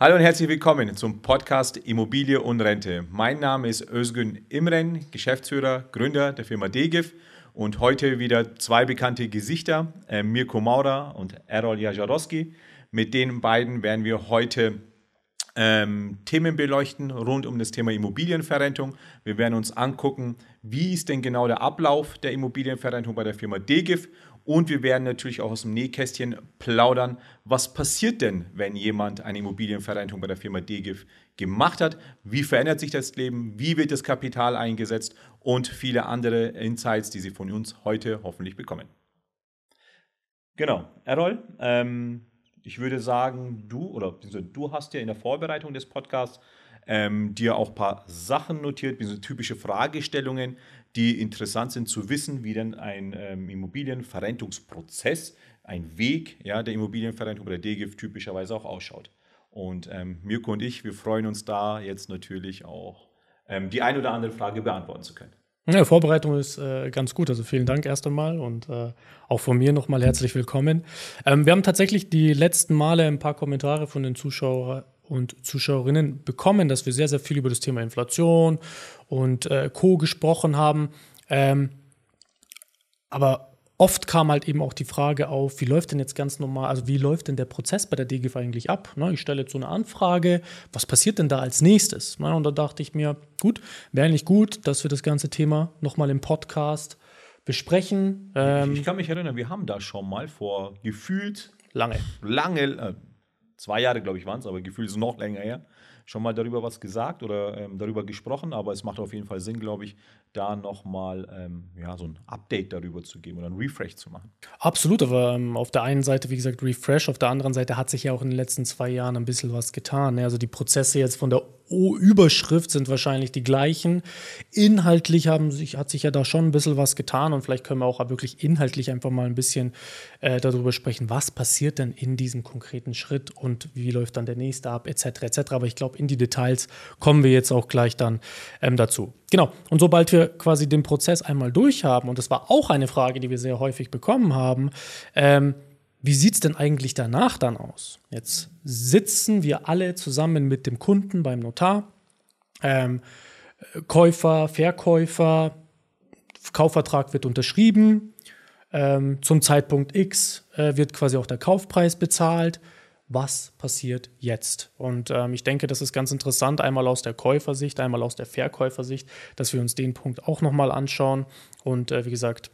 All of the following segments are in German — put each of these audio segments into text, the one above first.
Hallo und herzlich willkommen zum Podcast Immobilie und Rente. Mein Name ist Özgün Imren, Geschäftsführer, Gründer der Firma DGIF und heute wieder zwei bekannte Gesichter, äh, Mirko Maurer und Errol Jajarowski. Mit den beiden werden wir heute ähm, Themen beleuchten rund um das Thema Immobilienverrentung. Wir werden uns angucken, wie ist denn genau der Ablauf der Immobilienverrentung bei der Firma DGIF und wir werden natürlich auch aus dem Nähkästchen plaudern, was passiert denn, wenn jemand eine Immobilienverrentung bei der Firma DGIF gemacht hat, wie verändert sich das Leben, wie wird das Kapital eingesetzt? Und viele andere Insights, die Sie von uns heute hoffentlich bekommen. Genau, Errol, ähm, ich würde sagen, du oder du hast ja in der Vorbereitung des Podcasts ähm, dir auch ein paar Sachen notiert, typische Fragestellungen, die interessant sind zu wissen, wie denn ein ähm, Immobilienverrentungsprozess, ein Weg ja, der Immobilienverrentung bei der DGIF typischerweise auch ausschaut. Und ähm, Mirko und ich, wir freuen uns da jetzt natürlich auch, ähm, die ein oder andere Frage beantworten zu können. Ja, Vorbereitung ist äh, ganz gut. Also vielen Dank erst einmal und äh, auch von mir nochmal herzlich willkommen. Ähm, wir haben tatsächlich die letzten Male ein paar Kommentare von den Zuschauern und Zuschauerinnen bekommen, dass wir sehr, sehr viel über das Thema Inflation und äh, Co. gesprochen haben. Ähm, aber oft kam halt eben auch die Frage auf, wie läuft denn jetzt ganz normal, also wie läuft denn der Prozess bei der DGIF eigentlich ab? Ne, ich stelle jetzt so eine Anfrage, was passiert denn da als nächstes? Ne, und da dachte ich mir, gut, wäre eigentlich gut, dass wir das ganze Thema nochmal im Podcast besprechen. Ähm, ich, ich, kann mich erinnern, wir haben da schon mal vor gefühlt lange, lange, äh, zwei Jahre, glaube ich, waren es, aber gefühlt ist noch länger her, schon mal darüber was gesagt oder ähm, darüber gesprochen, aber es macht auf jeden Fall Sinn, glaube ich, da nochmal ähm, ja, so ein Update darüber zu geben oder ein Refresh zu machen. Absolut, aber ähm, auf der einen Seite, wie gesagt, Refresh, auf der anderen Seite hat sich ja auch in den letzten zwei Jahren ein bisschen was getan. Ne? Also die Prozesse jetzt von der O-Überschrift sind wahrscheinlich die gleichen. Inhaltlich haben sich, hat sich ja da schon ein bisschen was getan und vielleicht können wir auch wirklich inhaltlich einfach mal ein bisschen äh, darüber sprechen, was passiert denn in diesem konkreten Schritt und wie läuft dann der nächste ab, etc. etc. Aber ich glaube, in die Details kommen wir jetzt auch gleich dann ähm, dazu. Genau, und sobald wir quasi den Prozess einmal durch haben, und das war auch eine Frage, die wir sehr häufig bekommen haben, ähm, wie sieht es denn eigentlich danach dann aus? Jetzt sitzen wir alle zusammen mit dem Kunden beim Notar, ähm, Käufer, Verkäufer, Kaufvertrag wird unterschrieben, ähm, zum Zeitpunkt X äh, wird quasi auch der Kaufpreis bezahlt. Was passiert jetzt? Und ähm, ich denke, das ist ganz interessant, einmal aus der Käufersicht, einmal aus der Verkäufersicht, dass wir uns den Punkt auch nochmal anschauen. Und äh, wie gesagt,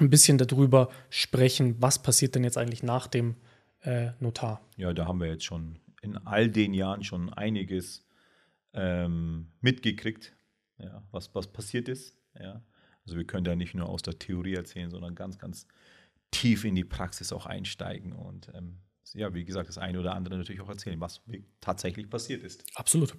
ein bisschen darüber sprechen, was passiert denn jetzt eigentlich nach dem äh, Notar. Ja, da haben wir jetzt schon in all den Jahren schon einiges ähm, mitgekriegt, ja, was, was passiert ist. Ja. Also wir können da nicht nur aus der Theorie erzählen, sondern ganz, ganz tief in die Praxis auch einsteigen und ähm, ja, wie gesagt, das eine oder andere natürlich auch erzählen, was tatsächlich passiert ist. Absolut.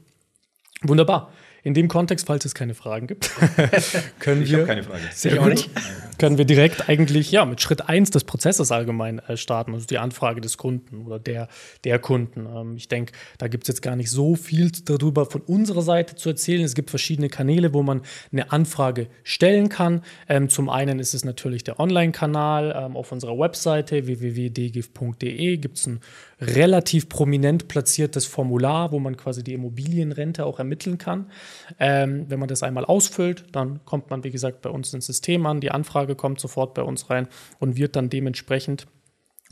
Wunderbar. In dem Kontext, falls es keine Fragen gibt, können ich wir. keine Frage. Sehr gut. Können wir direkt eigentlich ja, mit Schritt 1 des Prozesses allgemein äh, starten, also die Anfrage des Kunden oder der, der Kunden. Ähm, ich denke, da gibt es jetzt gar nicht so viel darüber von unserer Seite zu erzählen. Es gibt verschiedene Kanäle, wo man eine Anfrage stellen kann. Ähm, zum einen ist es natürlich der Online-Kanal. Ähm, auf unserer Webseite www.dgif.de gibt es ein relativ prominent platziertes Formular, wo man quasi die Immobilienrente auch ermitteln kann. Ähm, wenn man das einmal ausfüllt, dann kommt man, wie gesagt, bei uns ins System an. Die Anfrage kommt sofort bei uns rein und wird dann dementsprechend,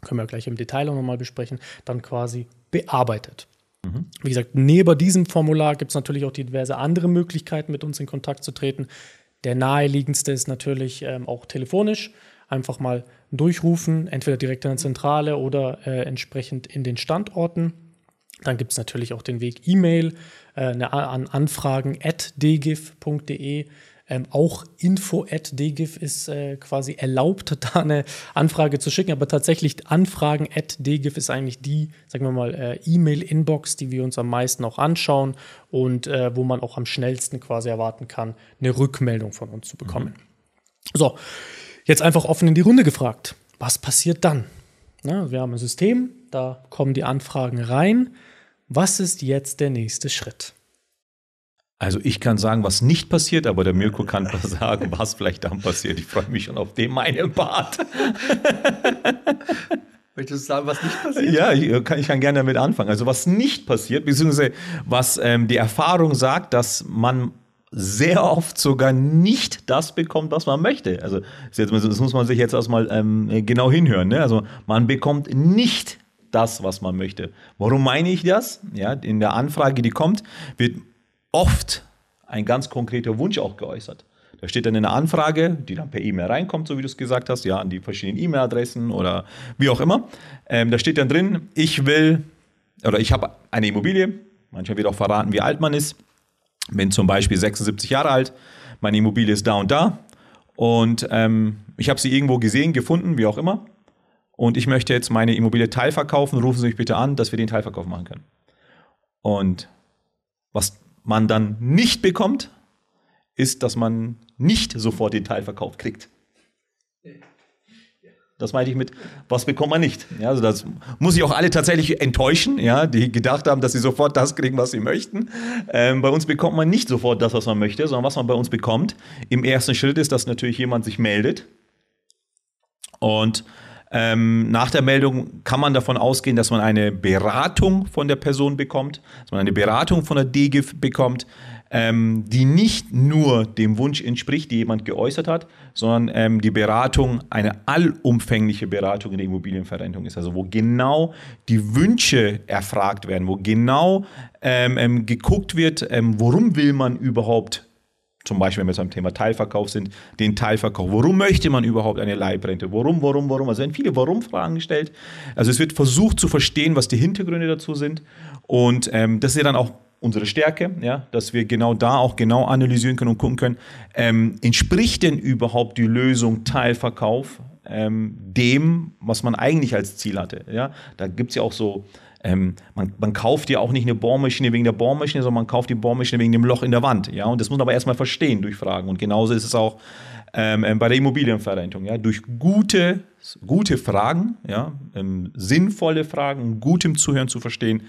können wir gleich im Detail auch nochmal besprechen, dann quasi bearbeitet. Mhm. Wie gesagt, neben diesem Formular gibt es natürlich auch diverse andere Möglichkeiten, mit uns in Kontakt zu treten. Der naheliegendste ist natürlich ähm, auch telefonisch. Einfach mal durchrufen, entweder direkt in der Zentrale oder äh, entsprechend in den Standorten. Dann gibt es natürlich auch den Weg E-Mail äh, an anfragen at dgif.de. Ähm, auch info at dgif ist äh, quasi erlaubt, da eine Anfrage zu schicken, aber tatsächlich anfragen at dgif ist eigentlich die, sagen wir mal, äh, E-Mail-Inbox, die wir uns am meisten auch anschauen und äh, wo man auch am schnellsten quasi erwarten kann, eine Rückmeldung von uns zu bekommen. Mhm. So, jetzt einfach offen in die Runde gefragt. Was passiert dann? Na, wir haben ein System, da kommen die Anfragen rein. Was ist jetzt der nächste Schritt? Also ich kann sagen, was nicht passiert, aber der Mirko kann sagen, was vielleicht dann passiert. Ich freue mich schon auf den meinen Part. Möchtest du sagen, was nicht passiert? Ja, ich äh, kann, ich kann gerne damit anfangen. Also was nicht passiert, beziehungsweise was ähm, die Erfahrung sagt, dass man sehr oft sogar nicht das bekommt, was man möchte. Also das muss man sich jetzt erstmal ähm, genau hinhören. Ne? Also man bekommt nicht das, was man möchte. Warum meine ich das? Ja, in der Anfrage, die kommt, wird oft ein ganz konkreter Wunsch auch geäußert. Da steht dann in der Anfrage, die dann per E-Mail reinkommt, so wie du es gesagt hast, ja, an die verschiedenen E-Mail-Adressen oder wie auch immer. Ähm, da steht dann drin, ich will oder ich habe eine Immobilie. Manchmal wird auch verraten, wie alt man ist. Bin zum Beispiel 76 Jahre alt. Meine Immobilie ist da und da. Und ähm, ich habe sie irgendwo gesehen, gefunden, wie auch immer. Und ich möchte jetzt meine Immobilie teilverkaufen. Rufen Sie mich bitte an, dass wir den Teilverkauf machen können. Und was man dann nicht bekommt, ist, dass man nicht sofort den Teilverkauf kriegt. Das meine ich mit, was bekommt man nicht? Ja, also das muss ich auch alle tatsächlich enttäuschen, ja, die gedacht haben, dass sie sofort das kriegen, was sie möchten. Ähm, bei uns bekommt man nicht sofort das, was man möchte, sondern was man bei uns bekommt. Im ersten Schritt ist, dass natürlich jemand sich meldet. Und ähm, nach der Meldung kann man davon ausgehen, dass man eine Beratung von der Person bekommt, dass man eine Beratung von der DGIF bekommt ähm, die nicht nur dem Wunsch entspricht, die jemand geäußert hat, sondern ähm, die Beratung eine allumfängliche Beratung in der Immobilienverrentung ist. Also wo genau die Wünsche erfragt werden, wo genau ähm, ähm geguckt wird, ähm, worum will man überhaupt zum Beispiel, wenn wir beim Thema Teilverkauf sind, den Teilverkauf. Warum möchte man überhaupt eine Leibrente? Warum, warum, warum? Also werden viele Warum-Fragen gestellt. Also es wird versucht zu verstehen, was die Hintergründe dazu sind. Und ähm, das ist ja dann auch unsere Stärke, ja, dass wir genau da auch genau analysieren können und gucken können, ähm, entspricht denn überhaupt die Lösung Teilverkauf ähm, dem, was man eigentlich als Ziel hatte. Ja? Da gibt es ja auch so, ähm, man, man, kauft ja auch nicht eine Bohrmaschine wegen der Bohrmaschine, sondern man kauft die Bohrmaschine wegen dem Loch in der Wand. Ja? Und das muss man aber erstmal verstehen durch Fragen. Und genauso ist es auch ähm, ähm, bei der Immobilienverrentung. Ja? Durch gute, gute Fragen, ja? Ähm, sinnvolle Fragen, gutem Zuhören zu verstehen,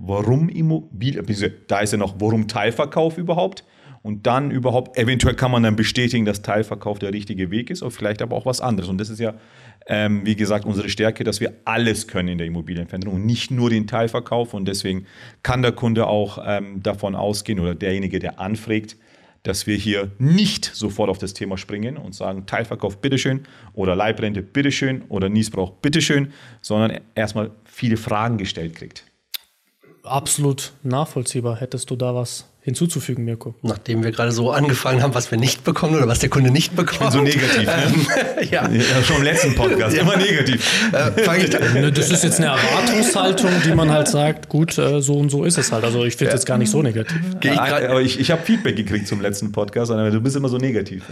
warum Immobilie, da ist ja noch, warum Teilverkauf überhaupt? Und dann überhaupt, eventuell kann man dann bestätigen, dass Teilverkauf der richtige Weg ist, oder vielleicht aber auch was anderes. Und das ist ja, ähm, wie gesagt, unsere Stärke, dass wir alles können in der Immobilienveränderung, nicht nur den Teilverkauf. Und deswegen kann der Kunde auch ähm, davon ausgehen oder derjenige, der anfragt, dass wir hier nicht sofort auf das Thema springen und sagen, Teilverkauf bitteschön oder Leibrente bitteschön oder Niesbrauch bitteschön, sondern erstmal viele Fragen gestellt kriegt absolut nachvollziehbar. Hättest du da was hinzuzufügen, Mirko? Nachdem wir gerade so angefangen haben, was wir nicht bekommen oder was der Kunde nicht bekommt. Ich bin so negativ. Ne? Ähm, ja. ja. Schon im letzten Podcast, immer negativ. Äh, ich das ist jetzt eine Erwartungshaltung, die man halt sagt, gut, äh, so und so ist es halt. Also ich finde es ja. jetzt gar nicht so negativ. ich aber ich, ich habe Feedback gekriegt zum letzten Podcast, aber du bist immer so negativ.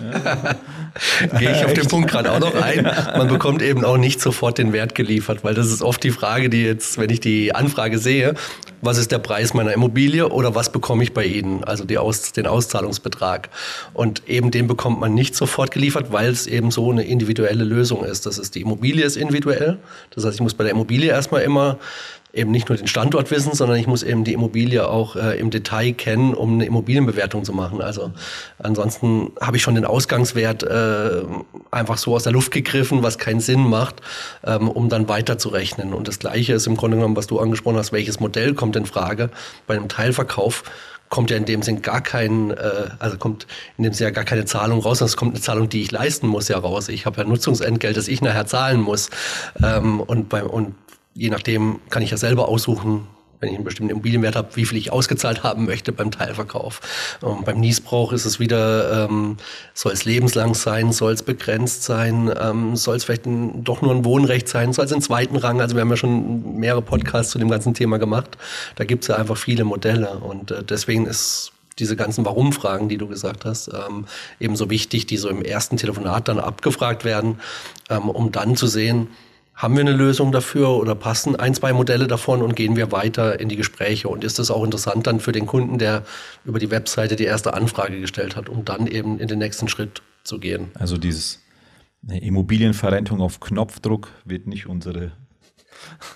Gehe ich auf den Punkt gerade auch noch ein. Man bekommt eben auch nicht sofort den Wert geliefert, weil das ist oft die Frage, die jetzt, wenn ich die Anfrage sehe, was ist der Preis meiner Immobilie oder was bekomme ich bei Ihnen, also Aus, den Auszahlungsbetrag. Und eben den bekommt man nicht sofort geliefert, weil es eben so eine individuelle Lösung ist. Das ist die Immobilie ist individuell. Das heißt, ich muss bei der Immobilie erstmal immer eben nicht nur den Standort wissen, sondern ich muss eben die Immobilie auch äh, im Detail kennen, um eine Immobilienbewertung zu machen. Also ansonsten habe ich schon den Ausgangswert äh, einfach so aus der Luft gegriffen, was keinen Sinn macht, ähm, um dann weiterzurechnen. Und das Gleiche ist im Grunde genommen, was du angesprochen hast, welches Modell kommt in Frage bei einem Teilverkauf kommt ja in dem Sinn gar kein, äh, also kommt in dem Sinn ja gar keine Zahlung raus, sondern es kommt eine Zahlung, die ich leisten muss, ja raus. Ich habe ja Nutzungsentgelt, das ich nachher zahlen muss. Ähm, und, bei, und je nachdem kann ich ja selber aussuchen, wenn ich einen bestimmten Immobilienwert habe, wie viel ich ausgezahlt haben möchte beim Teilverkauf. Und beim Niesbrauch ist es wieder, ähm, soll es lebenslang sein, soll es begrenzt sein, ähm, soll es vielleicht ein, doch nur ein Wohnrecht sein, soll es in zweiten Rang, also wir haben ja schon mehrere Podcasts zu dem ganzen Thema gemacht, da gibt es ja einfach viele Modelle und äh, deswegen ist diese ganzen Warum-Fragen, die du gesagt hast, ähm, ebenso wichtig, die so im ersten Telefonat dann abgefragt werden, ähm, um dann zu sehen, haben wir eine Lösung dafür oder passen ein, zwei Modelle davon und gehen wir weiter in die Gespräche? Und ist das auch interessant dann für den Kunden, der über die Webseite die erste Anfrage gestellt hat, um dann eben in den nächsten Schritt zu gehen? Also dieses Immobilienverrentung auf Knopfdruck wird nicht unsere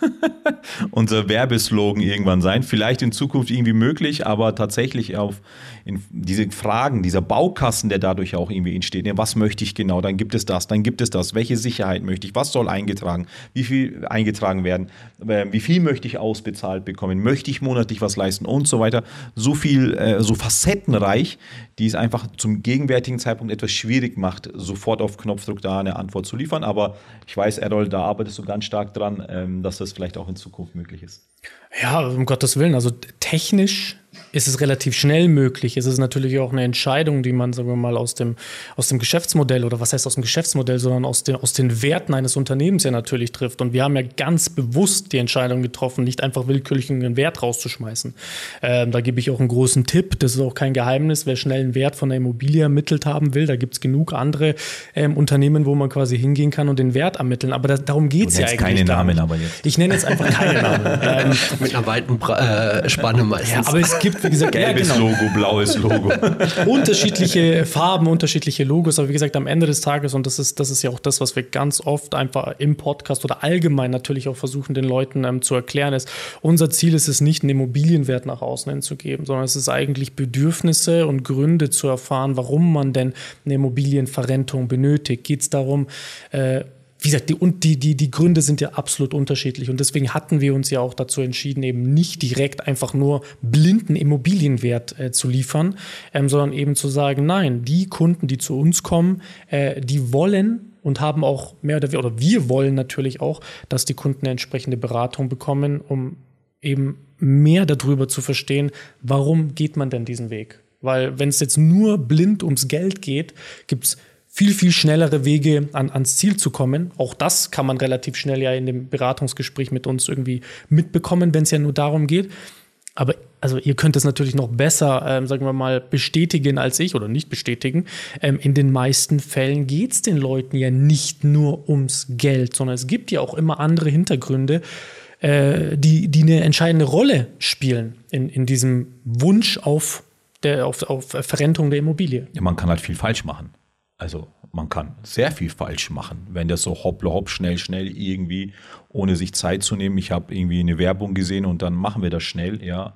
unser Werbeslogan irgendwann sein. Vielleicht in Zukunft irgendwie möglich, aber tatsächlich auf diese Fragen, dieser Baukasten, der dadurch auch irgendwie entsteht. Ja, was möchte ich genau? Dann gibt es das, dann gibt es das. Welche Sicherheit möchte ich? Was soll eingetragen? Wie viel eingetragen werden? Ähm, wie viel möchte ich ausbezahlt bekommen? Möchte ich monatlich was leisten und so weiter? So viel, äh, so facettenreich, die es einfach zum gegenwärtigen Zeitpunkt etwas schwierig macht, sofort auf Knopfdruck da eine Antwort zu liefern. Aber ich weiß, Errol, da arbeitest du ganz stark dran, ähm, dass das vielleicht auch in Zukunft möglich ist. Ja, um Gottes Willen. Also technisch ist es relativ schnell möglich. Es ist natürlich auch eine Entscheidung, die man, sagen wir mal, aus dem, aus dem Geschäftsmodell oder was heißt aus dem Geschäftsmodell, sondern aus den, aus den Werten eines Unternehmens ja natürlich trifft. Und wir haben ja ganz bewusst die Entscheidung getroffen, nicht einfach willkürlich einen Wert rauszuschmeißen. Ähm, da gebe ich auch einen großen Tipp. Das ist auch kein Geheimnis. Wer schnell einen Wert von der Immobilie ermittelt haben will, da gibt es genug andere ähm, Unternehmen, wo man quasi hingehen kann und den Wert ermitteln. Aber das, darum geht es ja eigentlich. keine Namen, aber jetzt. Ich nenne jetzt einfach keine Namen. Ähm, Mit einer weiten äh, Spanne meistens. Ja, aber es gibt, wie gesagt, gelbes ja, genau. Logo, blaues Logo. unterschiedliche Farben, unterschiedliche Logos, aber wie gesagt, am Ende des Tages, und das ist, das ist ja auch das, was wir ganz oft einfach im Podcast oder allgemein natürlich auch versuchen, den Leuten ähm, zu erklären, ist, unser Ziel ist es nicht, einen Immobilienwert nach außen hin zu geben, sondern es ist eigentlich Bedürfnisse und Gründe zu erfahren, warum man denn eine Immobilienverrentung benötigt. Geht es darum, äh, wie gesagt, die, und die, die, die Gründe sind ja absolut unterschiedlich. Und deswegen hatten wir uns ja auch dazu entschieden, eben nicht direkt einfach nur blinden Immobilienwert äh, zu liefern, ähm, sondern eben zu sagen, nein, die Kunden, die zu uns kommen, äh, die wollen und haben auch mehr oder weniger, oder wir wollen natürlich auch, dass die Kunden eine entsprechende Beratung bekommen, um eben mehr darüber zu verstehen, warum geht man denn diesen Weg? Weil wenn es jetzt nur blind ums Geld geht, gibt es viel, viel schnellere Wege an, ans Ziel zu kommen. Auch das kann man relativ schnell ja in dem Beratungsgespräch mit uns irgendwie mitbekommen, wenn es ja nur darum geht. Aber also ihr könnt es natürlich noch besser, ähm, sagen wir mal, bestätigen als ich oder nicht bestätigen. Ähm, in den meisten Fällen geht es den Leuten ja nicht nur ums Geld, sondern es gibt ja auch immer andere Hintergründe, äh, die, die eine entscheidende Rolle spielen in, in diesem Wunsch auf, der, auf, auf Verrentung der Immobilie. Ja, man kann halt viel falsch machen. Also man kann sehr viel falsch machen, wenn das so hopp, hopp, schnell, schnell irgendwie, ohne sich Zeit zu nehmen. Ich habe irgendwie eine Werbung gesehen und dann machen wir das schnell, ja.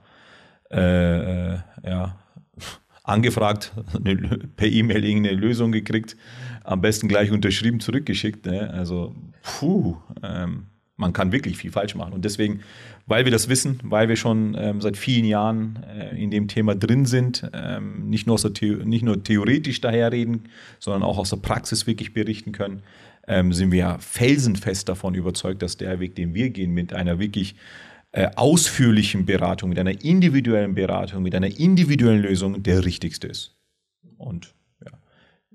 Äh, äh, ja. Angefragt, eine, per E-Mail irgendeine Lösung gekriegt, am besten gleich unterschrieben zurückgeschickt. Ne? Also, puh, ähm, man kann wirklich viel falsch machen. Und deswegen weil wir das wissen, weil wir schon ähm, seit vielen Jahren äh, in dem Thema drin sind, ähm, nicht, nur der nicht nur theoretisch daherreden, sondern auch aus der Praxis wirklich berichten können, ähm, sind wir felsenfest davon überzeugt, dass der Weg, den wir gehen, mit einer wirklich äh, ausführlichen Beratung, mit einer individuellen Beratung, mit einer individuellen Lösung der richtigste ist. Und ja,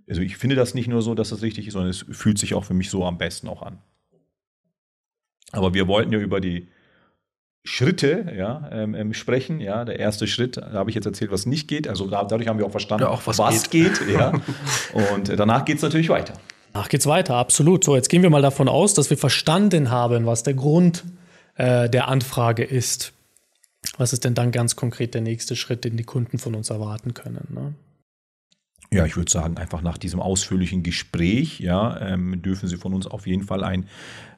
also ich finde das nicht nur so, dass das richtig ist, sondern es fühlt sich auch für mich so am besten auch an. Aber wir wollten ja über die Schritte ja, ähm, sprechen. Ja, der erste Schritt, da habe ich jetzt erzählt, was nicht geht. Also dadurch haben wir auch verstanden, ja, auch was, was, geht. geht ja. Und danach geht es natürlich weiter. Danach geht es weiter, absolut. So, jetzt gehen wir mal davon aus, dass wir verstanden haben, was der Grund äh, der Anfrage ist. Was ist denn dann ganz konkret der nächste Schritt, den die Kunden von uns erwarten können? Ne? Ja, ich würde sagen, einfach nach diesem ausführlichen Gespräch, ja, ähm, dürfen Sie von uns auf jeden Fall ein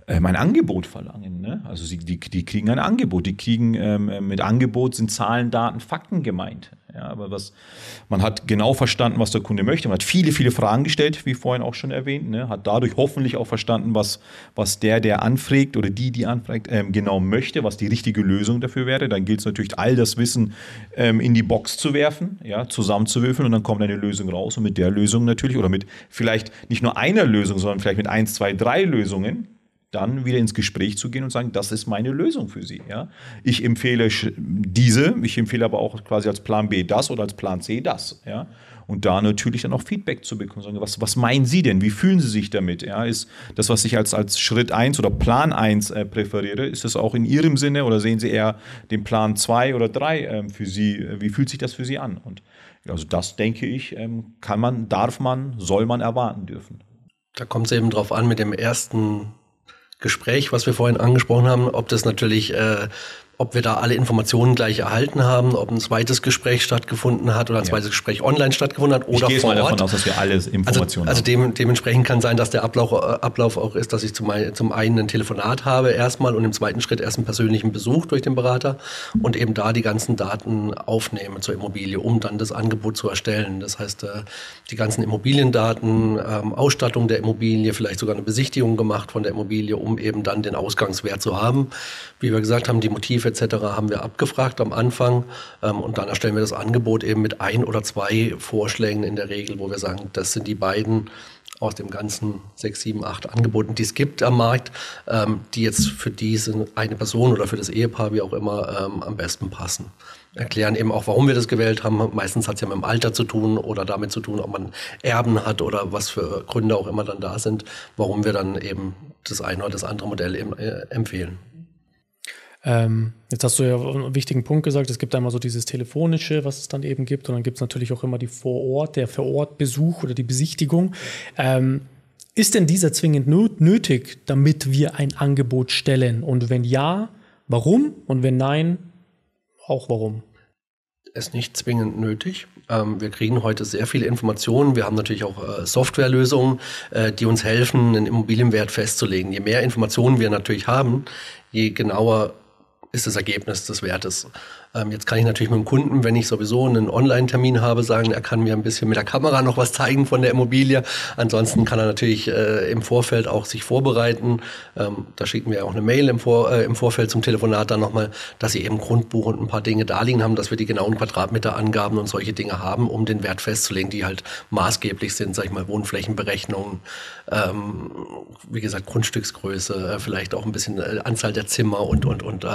ähm, ein Angebot verlangen. Ne? Also sie, die, die kriegen ein Angebot. Die kriegen ähm, mit Angebot sind Zahlen, Daten, Fakten gemeint. Ja, aber was man hat genau verstanden, was der Kunde möchte. Man hat viele, viele Fragen gestellt, wie vorhin auch schon erwähnt. Ne? Hat dadurch hoffentlich auch verstanden, was, was der, der anfragt oder die, die anfragt, ähm, genau möchte, was die richtige Lösung dafür wäre. Dann gilt es natürlich, all das Wissen ähm, in die Box zu werfen, ja, zusammenzuwürfeln und dann kommt eine Lösung raus. Und mit der Lösung natürlich oder mit vielleicht nicht nur einer Lösung, sondern vielleicht mit eins, zwei, drei Lösungen dann wieder ins Gespräch zu gehen und sagen, das ist meine Lösung für Sie. Ja? Ich empfehle diese, ich empfehle aber auch quasi als Plan B das oder als Plan C das. Ja? Und da natürlich dann auch Feedback zu bekommen. Sagen, was, was meinen Sie denn? Wie fühlen Sie sich damit? Ja? Ist das, was ich als, als Schritt 1 oder Plan 1 äh, präferiere, ist das auch in Ihrem Sinne oder sehen Sie eher den Plan 2 oder 3 äh, für Sie? Wie fühlt sich das für Sie an? Und also das, denke ich, ähm, kann man, darf man, soll man erwarten dürfen. Da kommt es eben drauf an, mit dem ersten Gespräch, was wir vorhin angesprochen haben, ob das natürlich, äh, ob wir da alle Informationen gleich erhalten haben, ob ein zweites Gespräch stattgefunden hat oder ein ja. zweites Gespräch online stattgefunden hat oder ich vor Ort. Gehe mal davon aus, dass wir alle also, Informationen also, also dem, dementsprechend kann sein, dass der Ablauf, äh, Ablauf auch ist, dass ich zum, zum einen ein Telefonat habe erstmal und im zweiten Schritt erst einen persönlichen Besuch durch den Berater und eben da die ganzen Daten aufnehme zur Immobilie, um dann das Angebot zu erstellen. Das heißt, äh, die ganzen Immobiliendaten, ähm, Ausstattung der Immobilie, vielleicht sogar eine Besichtigung gemacht von der Immobilie, um eben dann den Ausgangswert zu haben. Wie wir gesagt haben, die Motive etc. haben wir abgefragt am Anfang ähm, und dann erstellen wir das Angebot eben mit ein oder zwei Vorschlägen in der Regel, wo wir sagen, das sind die beiden aus dem ganzen sechs, sieben, acht Angeboten, die es gibt am Markt, ähm, die jetzt für diese eine Person oder für das Ehepaar, wie auch immer, ähm, am besten passen. Erklären eben auch, warum wir das gewählt haben. Meistens hat es ja mit dem Alter zu tun oder damit zu tun, ob man Erben hat oder was für Gründe auch immer dann da sind, warum wir dann eben das eine oder das andere Modell eben, äh, empfehlen. Ähm, jetzt hast du ja einen wichtigen Punkt gesagt, es gibt einmal so dieses Telefonische, was es dann eben gibt, und dann gibt es natürlich auch immer die Vorort, der Vorortbesuch oder die Besichtigung. Ähm, ist denn dieser zwingend nötig, damit wir ein Angebot stellen? Und wenn ja, warum? Und wenn nein, auch warum? Ist nicht zwingend nötig. Ähm, wir kriegen heute sehr viele Informationen. Wir haben natürlich auch äh, Softwarelösungen, äh, die uns helfen, einen Immobilienwert festzulegen. Je mehr Informationen wir natürlich haben, je genauer ist das Ergebnis des Wertes. Ähm, jetzt kann ich natürlich mit dem Kunden, wenn ich sowieso einen Online-Termin habe, sagen, er kann mir ein bisschen mit der Kamera noch was zeigen von der Immobilie. Ansonsten kann er natürlich äh, im Vorfeld auch sich vorbereiten. Ähm, da schicken wir auch eine Mail im, Vor äh, im Vorfeld zum Telefonat dann nochmal, dass sie eben Grundbuch und ein paar Dinge da liegen haben, dass wir die genauen Quadratmeterangaben und solche Dinge haben, um den Wert festzulegen, die halt maßgeblich sind, sag ich mal, Wohnflächenberechnungen, ähm, wie gesagt, Grundstücksgröße, äh, vielleicht auch ein bisschen äh, Anzahl der Zimmer und, und, und äh,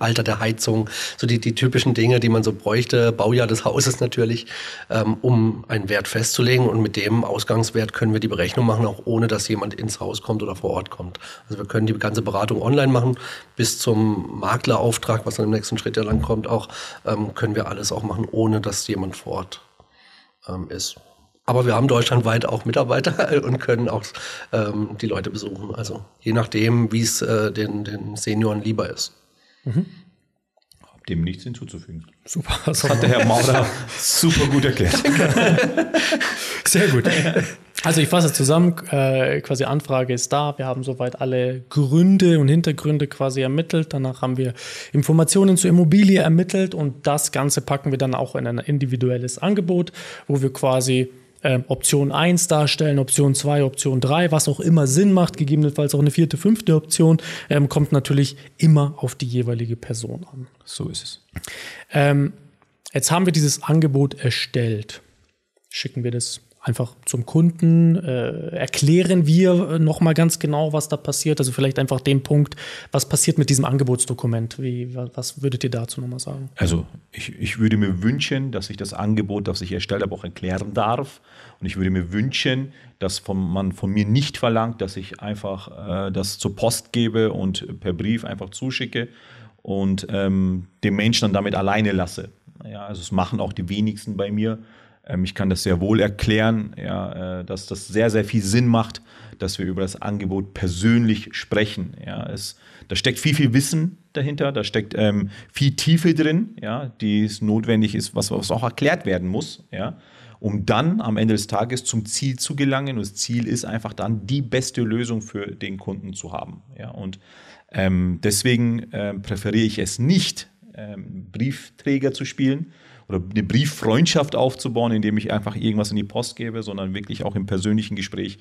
Alter der Heizung, so die die typischen Dinge, die man so bräuchte, Baujahr des Hauses natürlich, ähm, um einen Wert festzulegen. Und mit dem Ausgangswert können wir die Berechnung machen, auch ohne dass jemand ins Haus kommt oder vor Ort kommt. Also wir können die ganze Beratung online machen, bis zum Maklerauftrag, was dann im nächsten Schritt ja lang kommt, auch ähm, können wir alles auch machen, ohne dass jemand vor Ort ähm, ist. Aber wir haben deutschlandweit auch Mitarbeiter und können auch ähm, die Leute besuchen. Also je nachdem, wie es äh, den, den Senioren lieber ist. Mhm dem nichts hinzuzufügen. Super. Das hat der Herr Maurer super gut erklärt. Sehr gut. Also ich fasse zusammen, äh, quasi Anfrage ist da, wir haben soweit alle Gründe und Hintergründe quasi ermittelt, danach haben wir Informationen zur Immobilie ermittelt und das Ganze packen wir dann auch in ein individuelles Angebot, wo wir quasi äh, Option 1 darstellen, Option 2, Option 3, was auch immer Sinn macht, gegebenenfalls auch eine vierte, fünfte Option, ähm, kommt natürlich immer auf die jeweilige Person an. So ist es. Ähm, jetzt haben wir dieses Angebot erstellt. Schicken wir das einfach zum Kunden? Äh, erklären wir nochmal ganz genau, was da passiert? Also vielleicht einfach den Punkt, was passiert mit diesem Angebotsdokument? Wie, was würdet ihr dazu nochmal sagen? Also ich, ich würde mir wünschen, dass ich das Angebot, das ich erstellt habe, auch erklären darf. Und ich würde mir wünschen, dass von, man von mir nicht verlangt, dass ich einfach äh, das zur Post gebe und per Brief einfach zuschicke und ähm, den Menschen dann damit alleine lasse. Ja, also es machen auch die wenigsten bei mir. Ähm, ich kann das sehr wohl erklären, ja, äh, dass das sehr, sehr viel Sinn macht, dass wir über das Angebot persönlich sprechen. Ja, es, da steckt viel, viel Wissen dahinter, da steckt ähm, viel Tiefe drin, ja, die es notwendig ist, was, was auch erklärt werden muss, ja, um dann am Ende des Tages zum Ziel zu gelangen. Und das Ziel ist einfach dann, die beste Lösung für den Kunden zu haben. Ja, und ähm, deswegen äh, präferiere ich es nicht, ähm, Briefträger zu spielen, oder eine Brieffreundschaft aufzubauen, indem ich einfach irgendwas in die Post gebe, sondern wirklich auch im persönlichen Gespräch,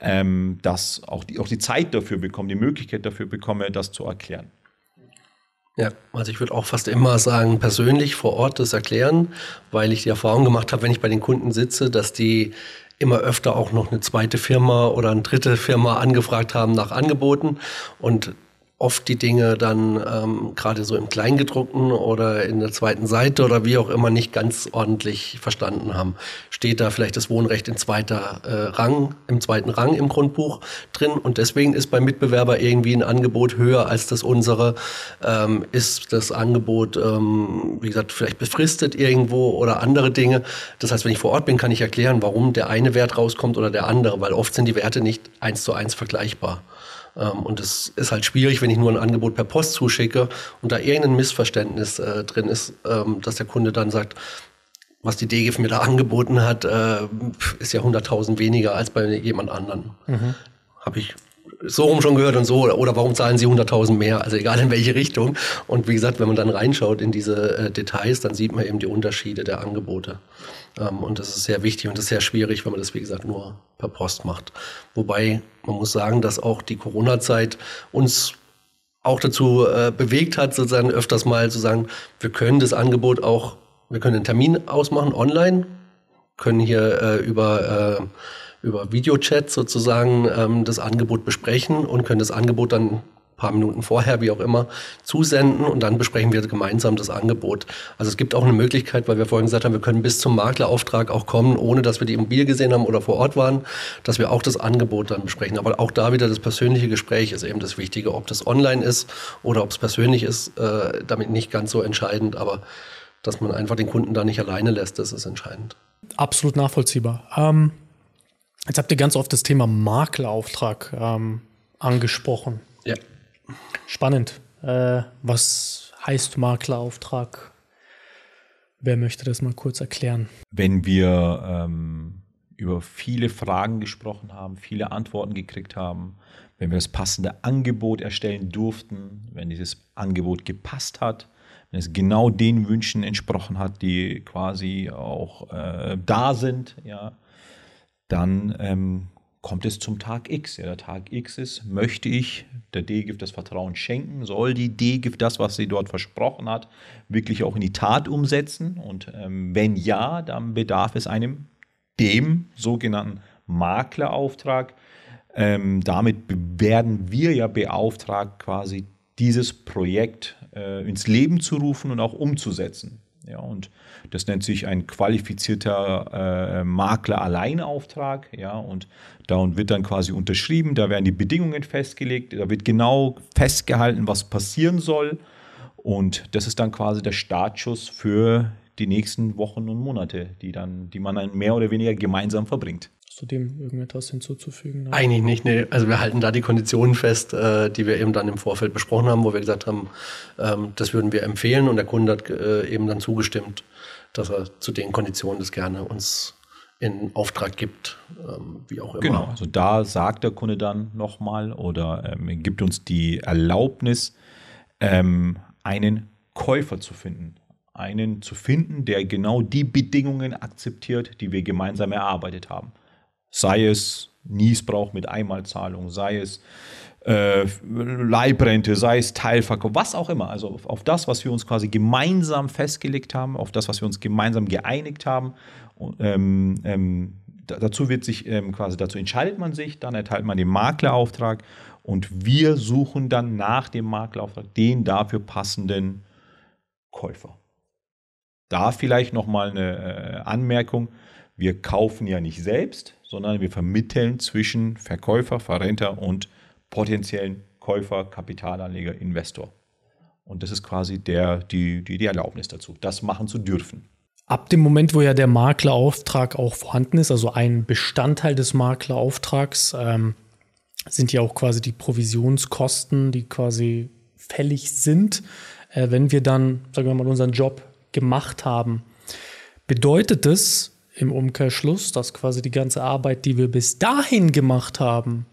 ähm, dass auch die, auch die Zeit dafür bekomme, die Möglichkeit dafür bekomme, das zu erklären. Ja, also ich würde auch fast immer sagen, persönlich vor Ort das erklären, weil ich die Erfahrung gemacht habe, wenn ich bei den Kunden sitze, dass die immer öfter auch noch eine zweite Firma oder eine dritte Firma angefragt haben nach Angeboten und oft die Dinge dann ähm, gerade so im Kleingedruckten oder in der zweiten Seite oder wie auch immer nicht ganz ordentlich verstanden haben. Steht da vielleicht das Wohnrecht in zweiter äh, Rang, im zweiten Rang im Grundbuch drin und deswegen ist beim Mitbewerber irgendwie ein Angebot höher als das unsere. Ähm, ist das Angebot, ähm, wie gesagt, vielleicht befristet irgendwo oder andere Dinge. Das heißt, wenn ich vor Ort bin, kann ich erklären, warum der eine Wert rauskommt oder der andere, weil oft sind die Werte nicht eins zu eins vergleichbar. Ähm, und es ist halt schwierig, wenn ich nur ein Angebot per Post zuschicke und da irgendein Missverständnis äh, drin ist, ähm, dass der Kunde dann sagt, was die DGIF mir da angeboten hat, äh, ist ja 100.000 weniger als bei jemand anderen. Mhm. Habe ich so rum schon gehört und so, oder warum zahlen sie 100.000 mehr, also egal in welche Richtung. Und wie gesagt, wenn man dann reinschaut in diese äh, Details, dann sieht man eben die Unterschiede der Angebote. Ähm, und das ist sehr wichtig und das ist sehr schwierig, wenn man das, wie gesagt, nur per Post macht. Wobei man muss sagen, dass auch die Corona-Zeit uns auch dazu äh, bewegt hat, sozusagen öfters mal zu sagen, wir können das Angebot auch, wir können einen Termin ausmachen online, können hier äh, über äh, über Videochat sozusagen ähm, das Angebot besprechen und können das Angebot dann paar Minuten vorher, wie auch immer, zusenden und dann besprechen wir gemeinsam das Angebot. Also es gibt auch eine Möglichkeit, weil wir vorhin gesagt haben, wir können bis zum Maklerauftrag auch kommen, ohne dass wir die Immobilie gesehen haben oder vor Ort waren, dass wir auch das Angebot dann besprechen. Aber auch da wieder das persönliche Gespräch ist eben das Wichtige, ob das online ist oder ob es persönlich ist, äh, damit nicht ganz so entscheidend, aber dass man einfach den Kunden da nicht alleine lässt, das ist entscheidend. Absolut nachvollziehbar. Ähm Jetzt habt ihr ganz oft das Thema Maklerauftrag ähm, angesprochen. Spannend. Äh, was heißt Maklerauftrag? Wer möchte das mal kurz erklären? Wenn wir ähm, über viele Fragen gesprochen haben, viele Antworten gekriegt haben, wenn wir das passende Angebot erstellen durften, wenn dieses Angebot gepasst hat, wenn es genau den Wünschen entsprochen hat, die quasi auch äh, da sind, ja, dann ähm, kommt es zum Tag X. Ja, der Tag X ist, möchte ich der D-Gift das Vertrauen schenken? Soll die D-Gift das, was sie dort versprochen hat, wirklich auch in die Tat umsetzen? Und ähm, wenn ja, dann bedarf es einem dem sogenannten Maklerauftrag. Ähm, damit werden wir ja beauftragt, quasi dieses Projekt äh, ins Leben zu rufen und auch umzusetzen. Ja, und das nennt sich ein qualifizierter äh, Makler-Alleinauftrag. Ja, und da wird dann quasi unterschrieben, da werden die Bedingungen festgelegt, da wird genau festgehalten, was passieren soll. Und das ist dann quasi der Startschuss für die nächsten Wochen und Monate, die, dann, die man dann mehr oder weniger gemeinsam verbringt. Hast du dem irgendetwas hinzuzufügen? Eigentlich nicht, nee. Also wir halten da die Konditionen fest, äh, die wir eben dann im Vorfeld besprochen haben, wo wir gesagt haben, ähm, das würden wir empfehlen und der Kunde hat äh, eben dann zugestimmt, dass er zu den Konditionen das gerne uns in Auftrag gibt, ähm, wie auch immer. Genau, also da sagt der Kunde dann nochmal oder ähm, gibt uns die Erlaubnis, ähm, einen Käufer zu finden. Einen zu finden, der genau die Bedingungen akzeptiert, die wir gemeinsam erarbeitet haben sei es Niesbrauch mit Einmalzahlung, sei es äh, Leibrente, sei es Teilverkauf, was auch immer. Also auf, auf, das, was wir uns quasi gemeinsam festgelegt haben, auf das, was wir uns gemeinsam geeinigt haben. Und, ähm, ähm, dazu wird sich ähm, quasi, dazu entscheidet man sich, dann erteilt man den Maklerauftrag und wir suchen dann nach dem Maklerauftrag den dafür passenden Käufer. Da vielleicht nochmal eine äh, Anmerkung. Wir kaufen ja nicht selbst, sondern wir vermitteln zwischen Verkäufer, Verrenter und potenziellen Käufer, Kapitalanleger, Investor. Und das ist quasi der, die, die, die Erlaubnis dazu, das machen zu dürfen. Ab dem Moment, wo ja der Maklerauftrag auch vorhanden ist, also ein Bestandteil des Maklerauftrags, ähm, sind ja auch quasi die Provisionskosten, die quasi fällig sind, äh, wenn wir dann, sagen wir mal, unseren Job gemacht haben. Bedeutet das, im Umkehrschluss, dass quasi die ganze Arbeit, die wir bis dahin gemacht haben,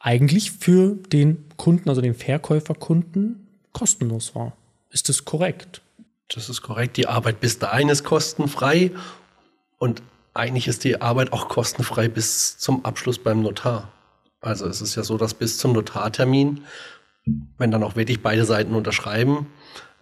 eigentlich für den Kunden, also den Verkäuferkunden, kostenlos war. Ist das korrekt? Das ist korrekt. Die Arbeit bis dahin ist kostenfrei und eigentlich ist die Arbeit auch kostenfrei bis zum Abschluss beim Notar. Also es ist ja so, dass bis zum Notartermin, wenn dann auch wirklich beide Seiten unterschreiben,